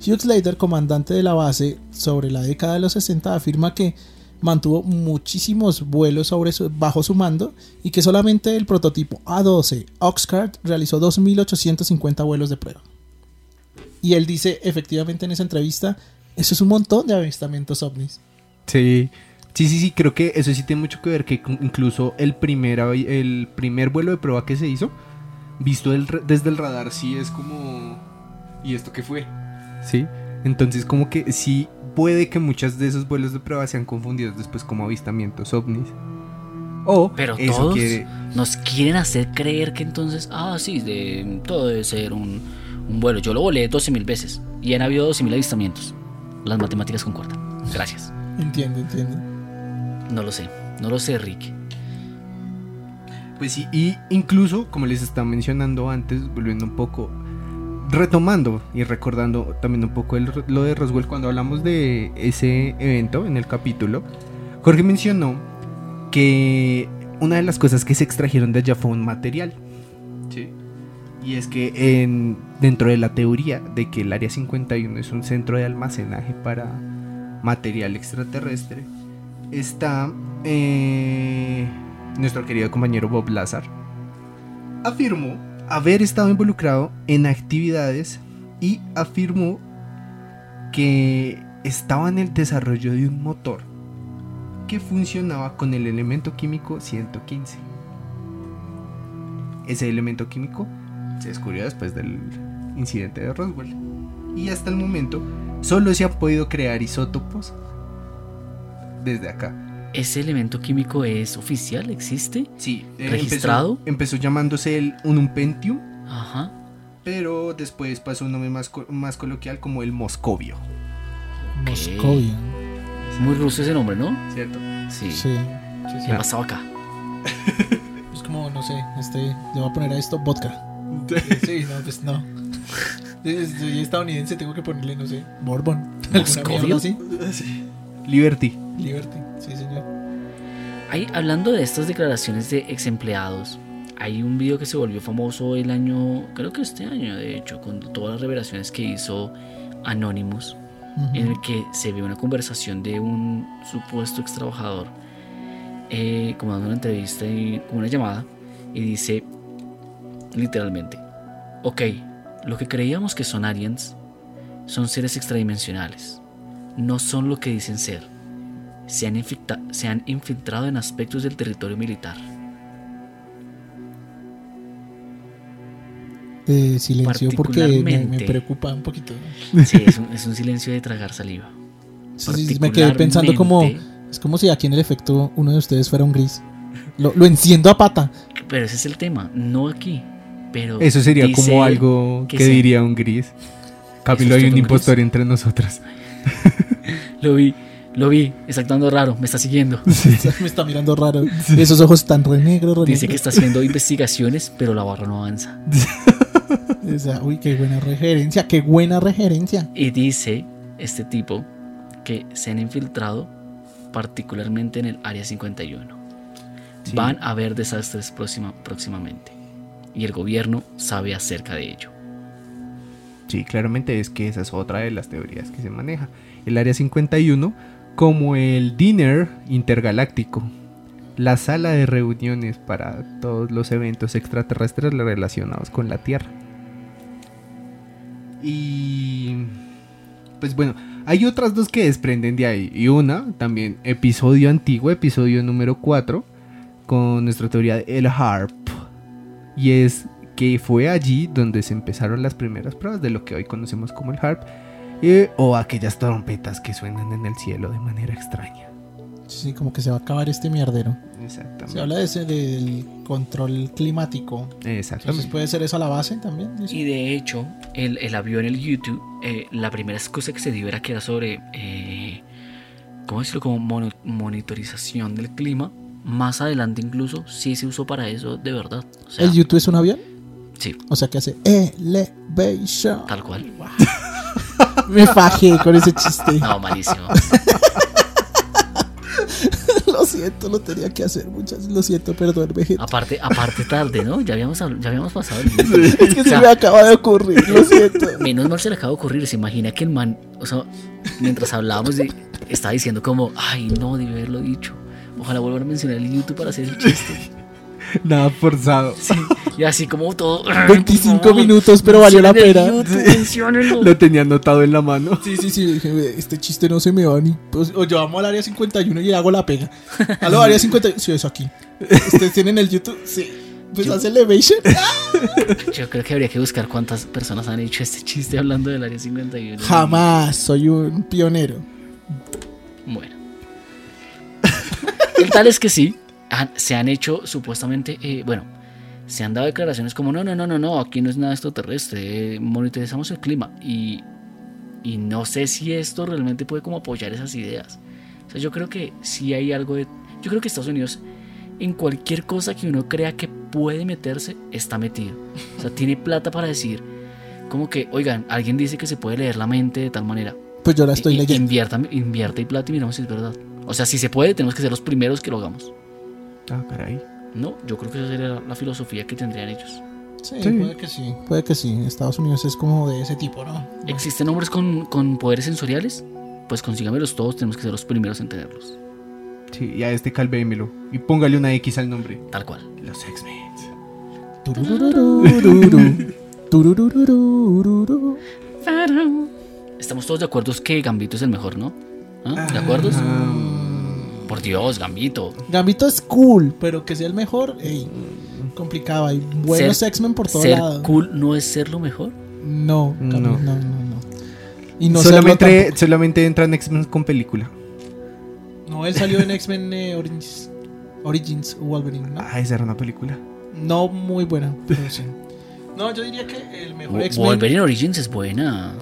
Hugh Slater, comandante de la base sobre la década de los 60, afirma que mantuvo muchísimos vuelos bajo su mando y que solamente el prototipo A12 Oxcart realizó 2.850 vuelos de prueba. Y él dice efectivamente en esa entrevista, eso es un montón de avistamientos ovnis. Sí. Sí, sí, sí, creo que eso sí tiene mucho que ver que incluso el primer, vuelo de prueba que se hizo, visto desde el radar, sí es como... ¿Y esto qué fue? Sí. Entonces como que sí puede que muchas de esos vuelos de prueba sean confundidos después como avistamientos ovnis. O Pero eso todos quiere... nos quieren hacer creer que entonces, ah, sí, de, todo debe ser un, un vuelo. Yo lo volé 12 mil veces y han habido 12 mil avistamientos. Las matemáticas concuerdan. Gracias. Entiendo, entiendo. No lo sé, no lo sé, Rick. Pues sí, y incluso, como les estaba mencionando antes, volviendo un poco, retomando y recordando también un poco el- lo de Roswell cuando hablamos de ese evento en el capítulo, Jorge mencionó que una de las cosas que se extrajeron de allá fue un material. Sí. Y es que en, dentro de la teoría de que el Área 51 es un centro de almacenaje para material extraterrestre, está eh, nuestro querido compañero Bob Lazar. Afirmó haber estado involucrado en actividades y afirmó que estaba en el desarrollo de un motor que funcionaba con el elemento químico 115. Ese elemento químico se descubrió después del incidente de Roswell. Y hasta el momento solo se han podido crear isótopos desde acá. ¿Ese elemento químico es oficial? ¿Existe? Sí, eh, ¿Registrado? Empezó, empezó llamándose el un Pentium, Ajá. pero después pasó un nombre más, co- más coloquial como el Moscovio. Moscovia. Muy ruso ese nombre, ¿no? ¿Cierto? Sí. Sí. ¿Qué pasaba acá? Es como, no sé, este, le voy a poner a esto vodka. Sí, no, pues no. Soy estadounidense, tengo que ponerle, no sé, Bourbon. ¿Moscovio? mierda así. Liberty. Liberty, sí. Hay, hablando de estas declaraciones de ex empleados, hay un video que se volvió famoso el año, creo que este año, de hecho, con todas las revelaciones que hizo Anonymous, en el que se ve una conversación de un supuesto ex trabajador, eh, como dando una entrevista y como una llamada, y dice literalmente: Ok, lo que creíamos que son aliens son seres extradimensionales. No son lo que dicen ser. Se han, se han infiltrado en aspectos del territorio militar. Eh, silencio porque me, me preocupa un poquito. Sí, es un, es un silencio de tragar saliva. Sí, sí, me quedé pensando como... Es como si aquí en el efecto uno de ustedes fuera un gris. Lo, lo enciendo a pata. Pero ese es el tema, no aquí. Pero Eso sería como algo que que, sí. diría un gris. Camilo, ¿Es hay un impostor entre nosotros. Lo vi, lo vi, está actuando raro, me está siguiendo. me está mirando raro. Esos ojos tan re negros, re Dice que está haciendo investigaciones, pero la barra no avanza. O sea, uy, qué buena referencia, qué buena referencia. Y dice este tipo que se han infiltrado particularmente en el Área 51. Sí. Van a haber desastres próxima- próximamente. Y el gobierno sabe acerca de ello. Sí, claramente es que esa es otra de las teorías que se maneja. El Área 51 como el dinner intergaláctico. La sala de reuniones para todos los eventos extraterrestres relacionados con la Tierra. Y... Pues bueno, hay otras dos que desprenden de ahí. Y una, también episodio antiguo, episodio número 4, con nuestra teoría El Harp. Y es que fue allí donde se empezaron las primeras pruebas de lo que hoy conocemos como el harp. Eh, o aquellas trompetas que suenan en el cielo de manera extraña. Sí, como que se va a acabar este mierdero. Exactamente. Se habla de ese, del control climático. Entonces Exactamente. puede ser eso a la base también. dice? Y de hecho, el, el avión, el YouTube, eh, la primera cosa que se dio era que era sobre, eh, ¿cómo decirlo? Como mono- monitorización del clima. Más adelante incluso sí se usó para eso de verdad. O sea, ¿El YouTube es un avión? sí, O sea que hace elevation. tal cual. Me fajé con ese chiste. No, malísimo. lo siento, lo tenía que hacer muchas. Lo siento, perdón, Vegeta. Aparte, aparte tarde, ¿no? Ya habíamos, ya habíamos pasado el límite. Es que O se me acaba de ocurrir, lo siento. Menos mal se le acaba de ocurrir. Se imagina que el man, o sea, mientras hablábamos, de, estaba diciendo como, ay, no, debe haberlo dicho. Ojalá vuelvan a mencionar el YouTube para hacer el chiste. Nada forzado. Sí, y así como todo. 25 minutos, pero valió la pena. YouTube. Lo tenía anotado en la mano. Sí, sí, sí, dije, "Ve, este chiste no se me va ni. Pues, o llevamos al área 51 y hago la pega. Aló, área 51. Sí, es aquí. ¿Ustedes tienen el YouTube? Sí. Pues Yo- hace elevation. Yo creo que habría que buscar cuántas personas han hecho este chiste hablando del área 51. Jamás soy un pionero. Bueno. El tal es que sí, han- se han hecho supuestamente, eh, bueno, se han dado declaraciones como, no, no, no, no, no, aquí no es nada extraterrestre, eh, monitorizamos el clima. Y, y no sé si esto realmente puede como apoyar esas ideas. O sea, yo creo que sí hay algo de... Yo creo que Estados Unidos, en cualquier cosa que uno crea que puede meterse, está metido. O sea, tiene plata para decir, como que, oigan, alguien dice que se puede leer la mente de tal manera. Pues yo la estoy leyendo. Invierta, invierta y plata y miramos si es verdad. O sea, si se puede, tenemos que ser los primeros que lo hagamos. Ah, caray. No, yo creo que esa sería la, la filosofía que tendrían ellos. Sí, Sí. puede que sí. Puede que sí. Estados Unidos es como de ese tipo, ¿no? ¿Existen hombres con, con poderes sensoriales? Pues consígamelos todos, tenemos que ser los primeros en tenerlos. Sí, y a este calvémelo. Y póngale una X al nombre. Tal cual. Los X-Men. Estamos todos de acuerdo que Gambito es el mejor, ¿no? ¿Ah? ¿De acuerdo? Por Dios, Gambito. Gambito es cool, pero que sea el mejor, ey, complicado. Hay buenos X-Men por todos Ser lados. cool no es ser lo mejor. No, No. no, no, no. Y no solamente, solamente entran X-Men con película. No, él salió en X-Men eh, Origins, Origins Wolverine, ¿no? Ah, esa era una película. No muy buena, pero sí. No, yo diría que el mejor X-Men. Wolverine Origins es buena.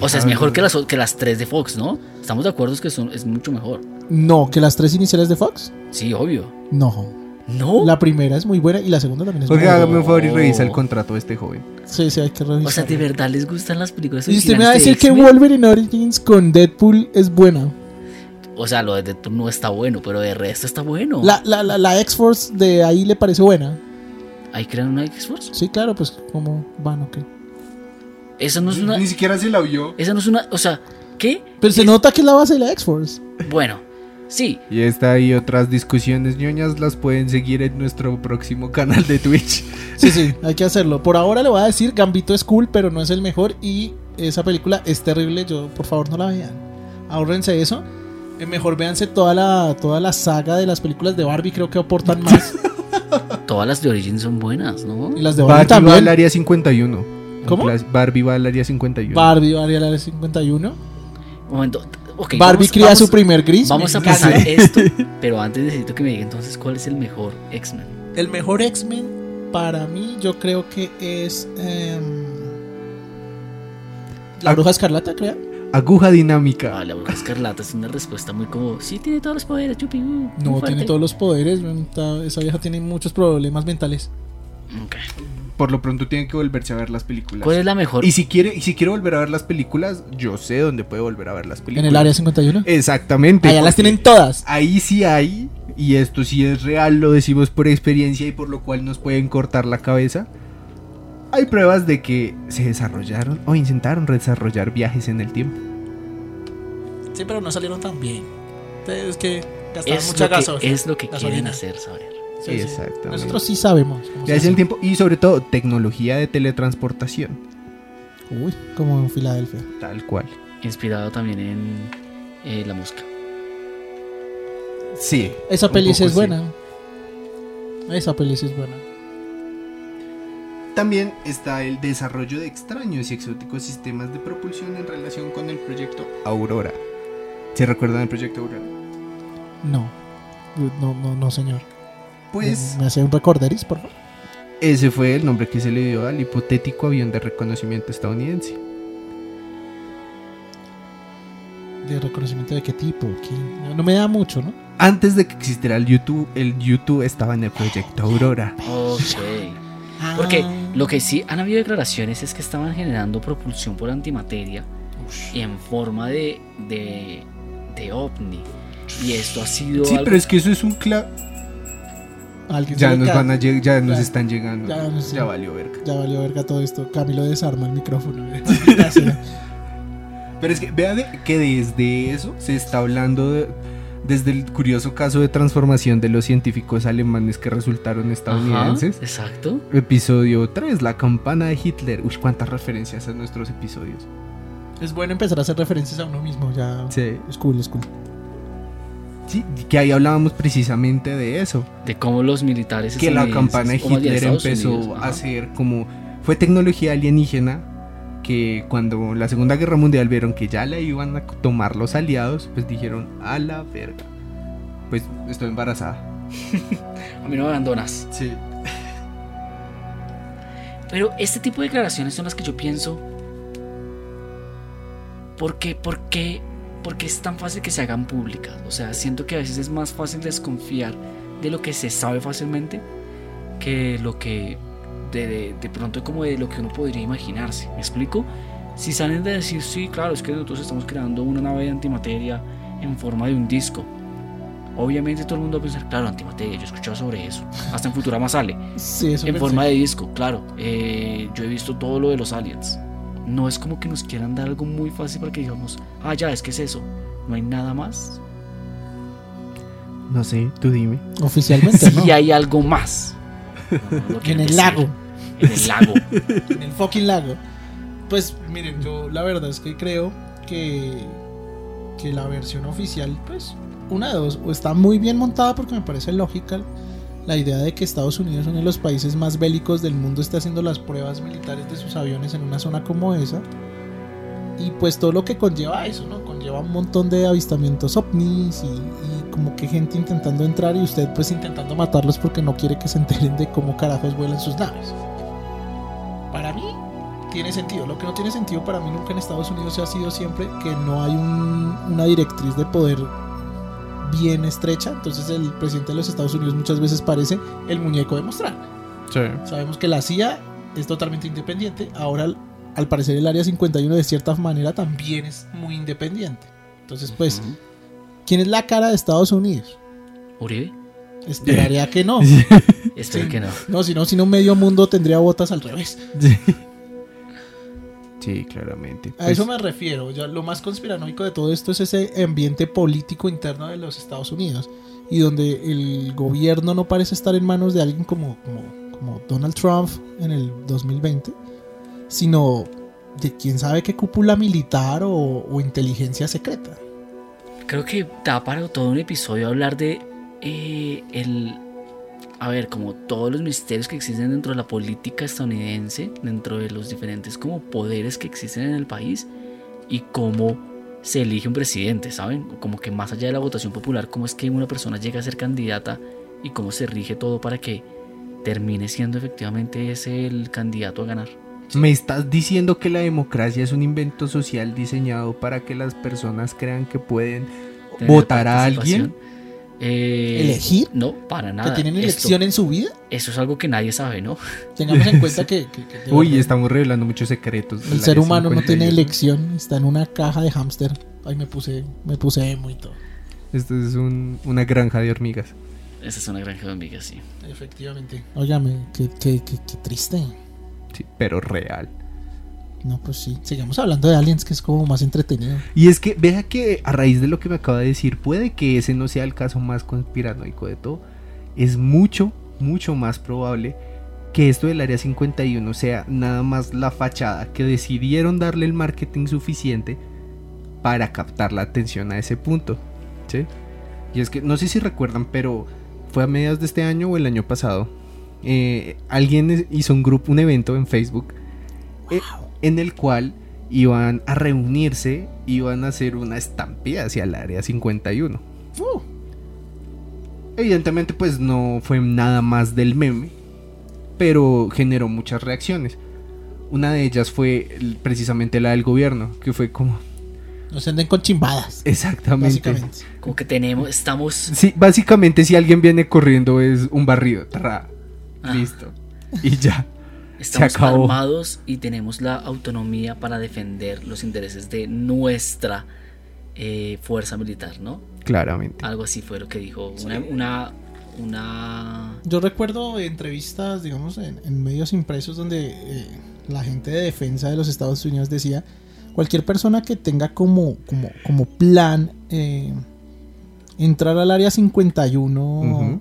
O sea, es mejor que las, que las tres de Fox, ¿no? Estamos de acuerdo que son, es mucho mejor. No, que las tres iniciales de Fox. Sí, obvio. No. No. La primera es muy buena y la segunda también es Porque muy buena. hágame un favor y revisa el contrato de este joven. Sí, sí, hay que revisar. O sea, ¿de verdad les gustan las películas Y usted me va a de decir que? Wolverine Origins con Deadpool es buena. O sea, lo de Deadpool no está bueno, pero de resto está bueno. La, la, la, la X-Force de ahí le parece buena. ¿Ahí crean una X-Force? Sí, claro, pues como van, ok. Esa no es una... siquiera se la vio. Esa no es una... O sea, ¿qué? Pero se Es- nota que es la base de la X-Force. Bueno, sí. Y esta y otras discusiones ñoñas las pueden seguir en nuestro próximo canal de Twitch. Sí, sí, hay que hacerlo. Por ahora le voy a decir, Gambito es cool, pero no es el mejor. Y esa película es terrible. Yo, por favor, no la vean. Ahórrense eso. Eh, Mejor véanse toda la, toda la saga de las películas de Barbie. Creo que aportan más. Todas las de Origin son buenas, ¿no? y las de Barbie Barbie va al área 51. Un ¿Cómo? Barbie va al área 51. Barbie, Barbie a la 51. Un momento. ok, Barbie vamos- cría vamos- su primer gris. Vamos a pasar esto, pero antes necesito que me diga entonces cuál es el mejor X-Men. El mejor X-Men para mí, yo creo que es. em, la. Bruja Escarlata, creo. Aguja dinámica. Ah, la bruja escarlata es una respuesta muy como, sí, tiene todos los poderes, chupi. uh, No fuerte". tiene todos los poderes. Esa vieja tiene muchos problemas mentales. Ok. Por lo pronto tiene que volverse a ver las películas. ¿Cuál es la mejor? Y si quiere, y si quiere volver a ver las películas, yo sé dónde puede volver a ver las películas. En el área 51. Exactamente. Allá las tienen todas. Ahí sí hay, y esto sí es real, lo decimos por experiencia y por lo cual nos pueden cortar la cabeza. Hay pruebas de que se desarrollaron o intentaron desarrollar viajes en el tiempo. Sí, pero no salieron tan bien. Es que gastaban es, mucha lo que, gasolina. es lo que quieren gasolina. hacer, saber. Sí, sí. Exactamente. Nosotros sí sabemos. cómo se Viajes en el tiempo y sobre todo tecnología de teletransportación. Uy, como en Filadelfia. Tal cual. Inspirado también en eh, la música. Sí. Esa peli es buena. Esa peli es buena. También está el desarrollo de extraños y exóticos sistemas de propulsión en relación con el proyecto Aurora. ¿Se recuerdan el proyecto Aurora? No. No, no, no, señor. Pues ¿Me hace un recorderis, por favor? ese fue el nombre que se le dio al hipotético avión de reconocimiento estadounidense. ¿De reconocimiento de qué tipo? ¿Qué? No, no me da mucho, ¿no? Antes de que existiera el YouTube, el YouTube estaba en el proyecto Aurora. Ok. Porque Ah. lo que sí han habido declaraciones es que estaban generando propulsión por antimateria en forma de, de, de ovni. Y esto ha sido Sí, algo- pero es que eso es un cla... Alguien Ya nos van a lleg- ya nos Ya. están llegando. Ya valió verga. Ya valió verga todo esto. Camilo desarma el micrófono. Sea. Pero es que vea de- que desde eso se está hablando de- desde el curioso caso de transformación de los científicos alemanes que resultaron Ajá, estadounidenses. exacto. Episodio 3, la campana de Hitler. Uy, cuántas referencias a nuestros episodios. es bueno empezar a hacer referencias a uno mismo. Ya. Sí. Es cool, es cool. Sí, que ahí hablábamos precisamente de eso. De cómo los militares Que la campana de Hitler empezó Unidos, a ser como... Fue tecnología alienígena que cuando la Segunda Guerra Mundial vieron que ya la iban a tomar los aliados, pues dijeron, a la verga. Pues estoy embarazada. A mí no me abandonas. Sí. Pero este tipo de declaraciones son las que yo pienso. ¿Por qué? ¿Por qué? ¿Por qué es tan fácil que se hagan públicas? O sea, siento que a veces es más fácil desconfiar de lo que se sabe fácilmente que lo que de, de, de pronto como de lo que uno podría imaginarse. ¿Me explico? Si salen de decir, sí, claro, es que nosotros estamos creando una nave de antimateria en forma de un disco. Obviamente todo el mundo va a pensar, claro, antimateria, yo he escuchado sobre eso. Hasta en Futurama sale. Sí, eso En pensé. forma de disco, claro. Eh, yo he visto todo lo de los aliens. No es como que nos quieran dar algo muy fácil para que digamos, ah, ya, es que es eso. No hay nada más. No sé, tú dime. Oficialmente, ¿no? Si hay algo más. No, no lo En el lago. En el lago. En el fucking lago. Pues miren, yo la verdad es que creo que, que la versión oficial, pues, una de dos, o está muy bien montada porque me parece lógica la idea de que Estados Unidos, uno de los países más bélicos del mundo, esté haciendo las pruebas militares de sus aviones en una zona como esa. Y pues todo lo que conlleva eso, ¿no? Conlleva un montón de avistamientos ovnis y, y como que gente intentando entrar y usted pues intentando matarlos porque no quiere que se enteren de cómo carajos vuelan sus naves. Para mí tiene sentido. Lo que no tiene sentido para mí nunca en Estados Unidos ha sido siempre que no hay un- una directriz de poder bien estrecha. Entonces el presidente de los Estados Unidos muchas veces parece el muñeco de mostrar. Sí. Sabemos que la CIA es totalmente independiente. Ahora, al- parecer, el Área 51 de cierta manera también es muy independiente. Entonces, pues. ¿quién es la cara de Estados Unidos? ¿Uribe? Esperaría que no. Espero Sí. que no. No, si no, si no, medio mundo tendría botas al revés. Sí, claramente. A Pues, eso me refiero. Ya lo más conspiranoico de todo esto es ese ambiente político interno de los Estados Unidos y donde el gobierno no parece estar en manos de alguien como, como, como Donald Trump en el 2020, sino de quién sabe qué cúpula militar o, o inteligencia secreta. Creo que da para todo un episodio hablar de eh, el. A ver, como todos los misterios que existen dentro de la política estadounidense, dentro de los diferentes como poderes que existen en el país y cómo se elige un presidente, ¿saben? Como que más allá de la votación popular, cómo es que una persona llega a ser candidata y cómo se rige todo para que termine siendo efectivamente ese el candidato a ganar. ¿Me estás diciendo que la democracia es un invento social diseñado para que las personas crean que pueden votar a alguien? Eh, ¿Elegir? No, para nada. ¿Que tienen Esto- elección en su vida? eso es algo que nadie sabe, ¿no? Tengamos en cuenta que, que- que de Uy, verdad, estamos revelando muchos secretos. el ser humano no tiene 51. elección, está en una caja de hámster. Ay, me puse, me puse emo y todo. Esto es un- una granja de hormigas. Esa es una granja de hormigas, sí. Efectivamente. Óigame, qué, qué, qué, qué triste. Sí, pero real. No, pues sí. Sigamos hablando de aliens, que es como más entretenido. Y es que, vea que a raíz de lo que me acaba de decir, puede que ese no sea el caso más conspiranoico de todo. Es mucho, mucho más probable que esto del Área 51 sea nada más la fachada que decidieron darle el marketing suficiente para captar la atención a ese punto. ¿sí? Y es que, no sé si recuerdan, pero fue a mediados de este año o el año pasado. eh, alguien hizo un grupo, un evento en Facebook eh, en el cual iban a reunirse, iban a hacer una estampida hacia el área 51. Uh. Evidentemente pues no fue nada más del meme, pero generó muchas reacciones. Una de ellas fue precisamente la del gobierno, que fue como No se anden con chimbadas. exactamente. Básicamente. Como que tenemos, estamos. Sí, básicamente si alguien viene corriendo es un barrido, tra, Ah. listo. Y ya. Estamos armados y tenemos la autonomía para defender los intereses de nuestra eh, fuerza militar, ¿no? Claramente. Algo así fue lo que dijo. Una, una, una- Yo recuerdo entrevistas, digamos, en, en medios impresos donde eh, la gente de defensa de los Estados Unidos decía, cualquier persona que tenga como, como, como plan eh, entrar al área 51 Ujú.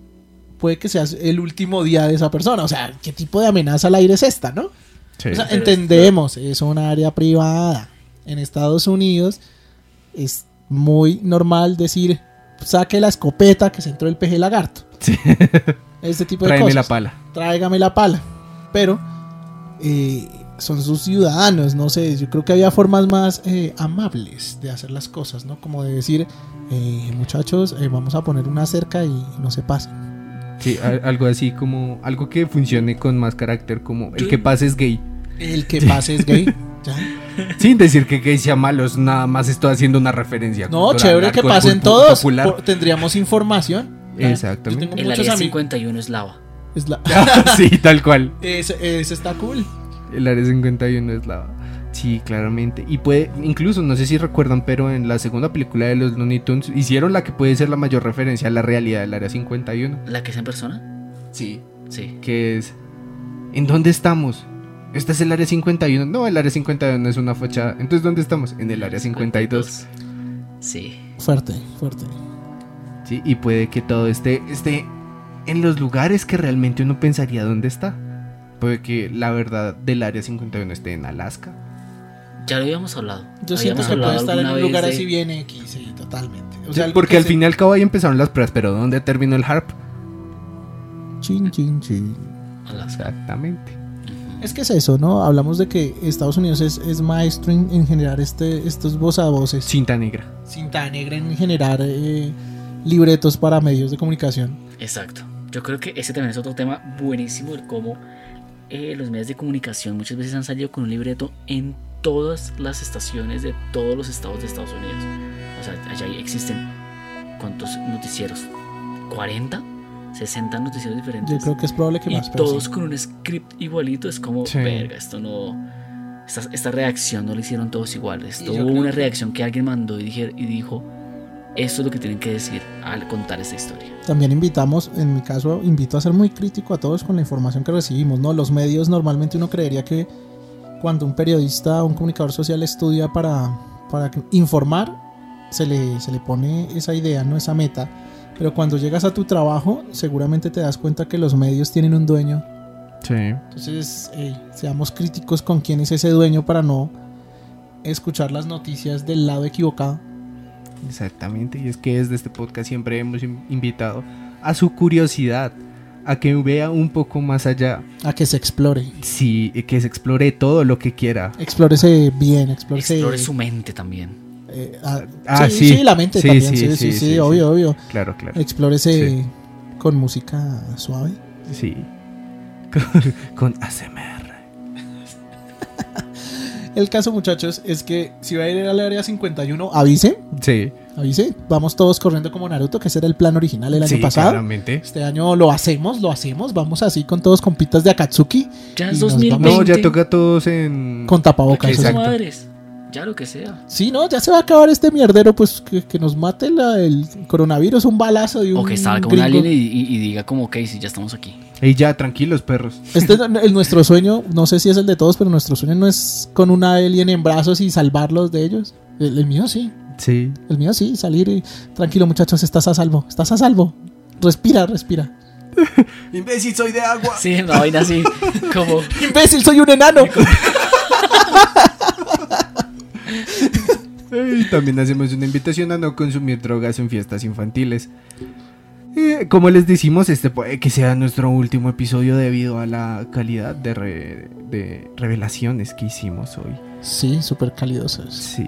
Puede que sea el último día de esa persona. O sea, ¿qué tipo de amenaza al aire es esta, no? Sí. O sea, Pero entendemos, es un área privada. En Estados Unidos es muy normal decir, saque la escopeta que se entró el peje lagarto. Sí. Este tipo de Tráeme cosas. la pala. Tráigame la pala. Pero eh, son sus ciudadanos, no sé, yo creo que había formas más eh, amables de hacer las cosas, ¿no? Como de decir, eh, muchachos, eh, vamos a poner una cerca y no se pasen. Sí, algo así como algo que funcione con más carácter como el que pase es gay. El que pase es gay. ¿ya? Sin decir que gay sea malo, es nada más estoy haciendo una referencia. No, chévere que pasen todos. popular. por- tendríamos información. ¿ya? Exactamente. Yo tengo el área amigos. 51 es lava. Es la- sí, tal cual. ese, ese está cool. El área 51 es la. Sí, claramente. Y puede, incluso, no sé si recuerdan, pero en la segunda película de los Looney Tunes hicieron la que puede ser la mayor referencia a la realidad del área 51. ¿La que es en persona? Sí. Sí. Que es. ¿En dónde estamos? ¿Este es el área 51? No, el área 51 es una fachada. Entonces, ¿dónde estamos? En el área 52. Sí. Fuerte, fuerte. Sí, y puede que todo esté, esté en los lugares que realmente uno pensaría dónde está. Puede que la verdad del área 51 esté en Alaska. Ya lo habíamos hablado. Yo siento que puede estar en un lugar de- así bien X, sí, totalmente. O sea, porque que al se- fin y al cabo ahí empezaron las pruebas, pero ¿dónde terminó el HARP? Chin, chin, chin. Exactamente. Es que es eso, ¿no? Hablamos de que Estados Unidos es, es maestro en, en generar este, estos voz a voces. Cinta negra. Cinta negra en generar eh, libretos para medios de comunicación. Exacto. Yo creo que ese también es otro tema buenísimo, el cómo eh, los medios de comunicación muchas veces han salido con un libreto en todas las estaciones de todos los estados de Estados Unidos. O sea, allá existen ¿cuántos noticieros? ¿40? ¿60 noticieros diferentes? Yo creo que es probable que y más, todos sí. con un script igualito. Es como, Sí. verga, esto no. Esta, esta reacción no la hicieron todos iguales. Esto hubo una que- reacción que alguien mandó y, dije- y dijo: Esto es lo que tienen que decir al contar esta historia. También invitamos, en mi caso, invito a ser muy crítico a todos con la información que recibimos, ¿no? Los medios normalmente uno creería que cuando un periodista o un comunicador social estudia para, para informar, se le, se le pone esa idea, ¿no? Esa meta. Pero cuando llegas a tu trabajo, seguramente te das cuenta que los medios tienen un dueño. Sí. Entonces, ey, seamos críticos con quién es ese dueño para no escuchar las noticias del lado equivocado. Exactamente, y es que desde este podcast siempre hemos in- invitado a su curiosidad, a que vea un poco más allá, A que se explore. sí, que se explore todo lo que quiera. Explórese bien, explórese. Explore su mente también. eh, ah, Ah, sí, sí. sí, la mente Sí, también. sí, Sí, sí, sí, sí, sí, obvio, sí. obvio. Claro, claro. Explórese Sí. con música suave. Sí. Con, con ASMR. El caso, muchachos, es que si va a ir al área 51, avise, Sí. avise. Vamos todos corriendo como Naruto, que ese era el plan original el año sí, pasado. claramente. Este año lo hacemos, lo hacemos. Vamos así con todos con pitas de Akatsuki Ya es nos 2020. No, ya toca a todos en... con tapabocas. Exacto. madres. Ya lo que sea. Sí, no, ya se va a acabar este mierdero, pues que, que nos mate la- el coronavirus, un balazo de un O que salga un alien y, y- y diga como, ok, si ya estamos aquí. Y ya, tranquilos, perros. Este es el- nuestro sueño, no sé si es el de todos, pero nuestro sueño no es con un alien en brazos y salvarlos de ellos. El, el mío sí, Sí. el mío sí, salir y tranquilo muchachos, estás a salvo, estás a salvo. Respira, respira. Imbécil, soy de agua. Sí, una vaina así, como... Imbécil, soy un enano. Y también hacemos una invitación a no consumir drogas en fiestas infantiles. Eh, como les decimos, este puede que sea nuestro último episodio debido a la calidad de, re- de revelaciones que hicimos hoy. Sí, súper cálidos. Sí.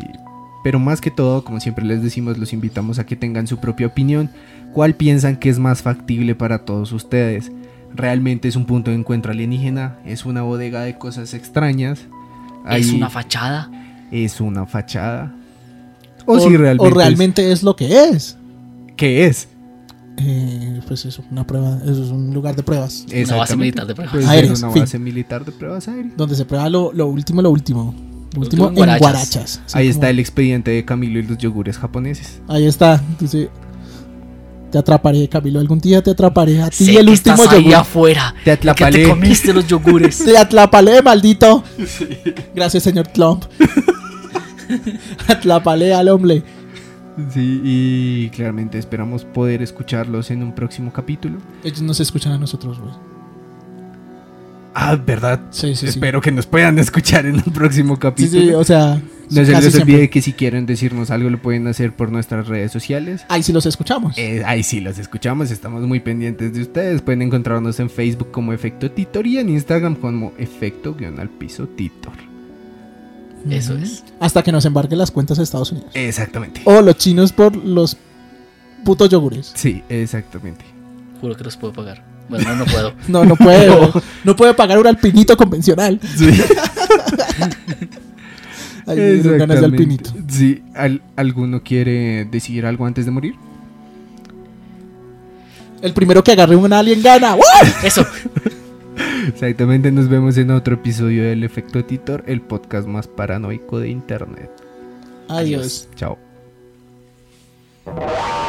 Pero más que todo, como siempre les decimos, los invitamos a que tengan su propia opinión. ¿Cuál piensan que es más factible para todos ustedes? ¿Realmente es un punto de encuentro alienígena? ¿Es una bodega de cosas extrañas? Es una fachada. ¿Es una fachada? ¿O, si realmente, o realmente es lo que es. ¿Qué es? Eh, pues eso, una prueba, eso es un lugar de pruebas. Una base militar de pruebas. Puede ser Aéreas, una fin. base militar de pruebas aéreas. Donde se prueba lo, lo último, lo último. Lo último último en en guarachas. Ahí como- está el expediente de Camilo y los yogures japoneses. Ahí está. Dice, te atraparé, Camilo. Algún día te atraparé a ti Sé el que último estás ahí yogur. afuera. Te atlapalé. te comiste los yogures. Te atlapalé, maldito. Gracias, señor Clump. atlapalé al hombre. Sí, y claramente esperamos poder escucharlos en un próximo capítulo. Ellos nos escuchan a nosotros, güey. Ah, ¿verdad? Sí, sí, sí. Espero que nos puedan escuchar en un próximo Sí, capítulo. sí, o sea. no se les olvide que si quieren decirnos algo lo pueden hacer por nuestras redes sociales. Ahí sí los escuchamos. Eh, ahí sí los escuchamos, estamos muy pendientes de ustedes. Pueden encontrarnos en Facebook como Efecto Titor y en Instagram como Efecto guion Eso es. Hasta que nos embarquen las cuentas a Estados Unidos. Exactamente. O los chinos por los putos yogures. Sí, exactamente. Juro que los puedo pagar. Bueno, no, no puedo. No, no puede. no puede pagar un alpinito convencional. Ay, me dieron ganas de alpinito. Sí, ¿al- ¿alguno quiere decir algo antes de morir? El primero que agarre un alien gana. ¡Woo! Eso. Exactamente, nos vemos en otro episodio del Efecto Titor, el podcast más paranoico de internet. Adiós. Chao. Adiós.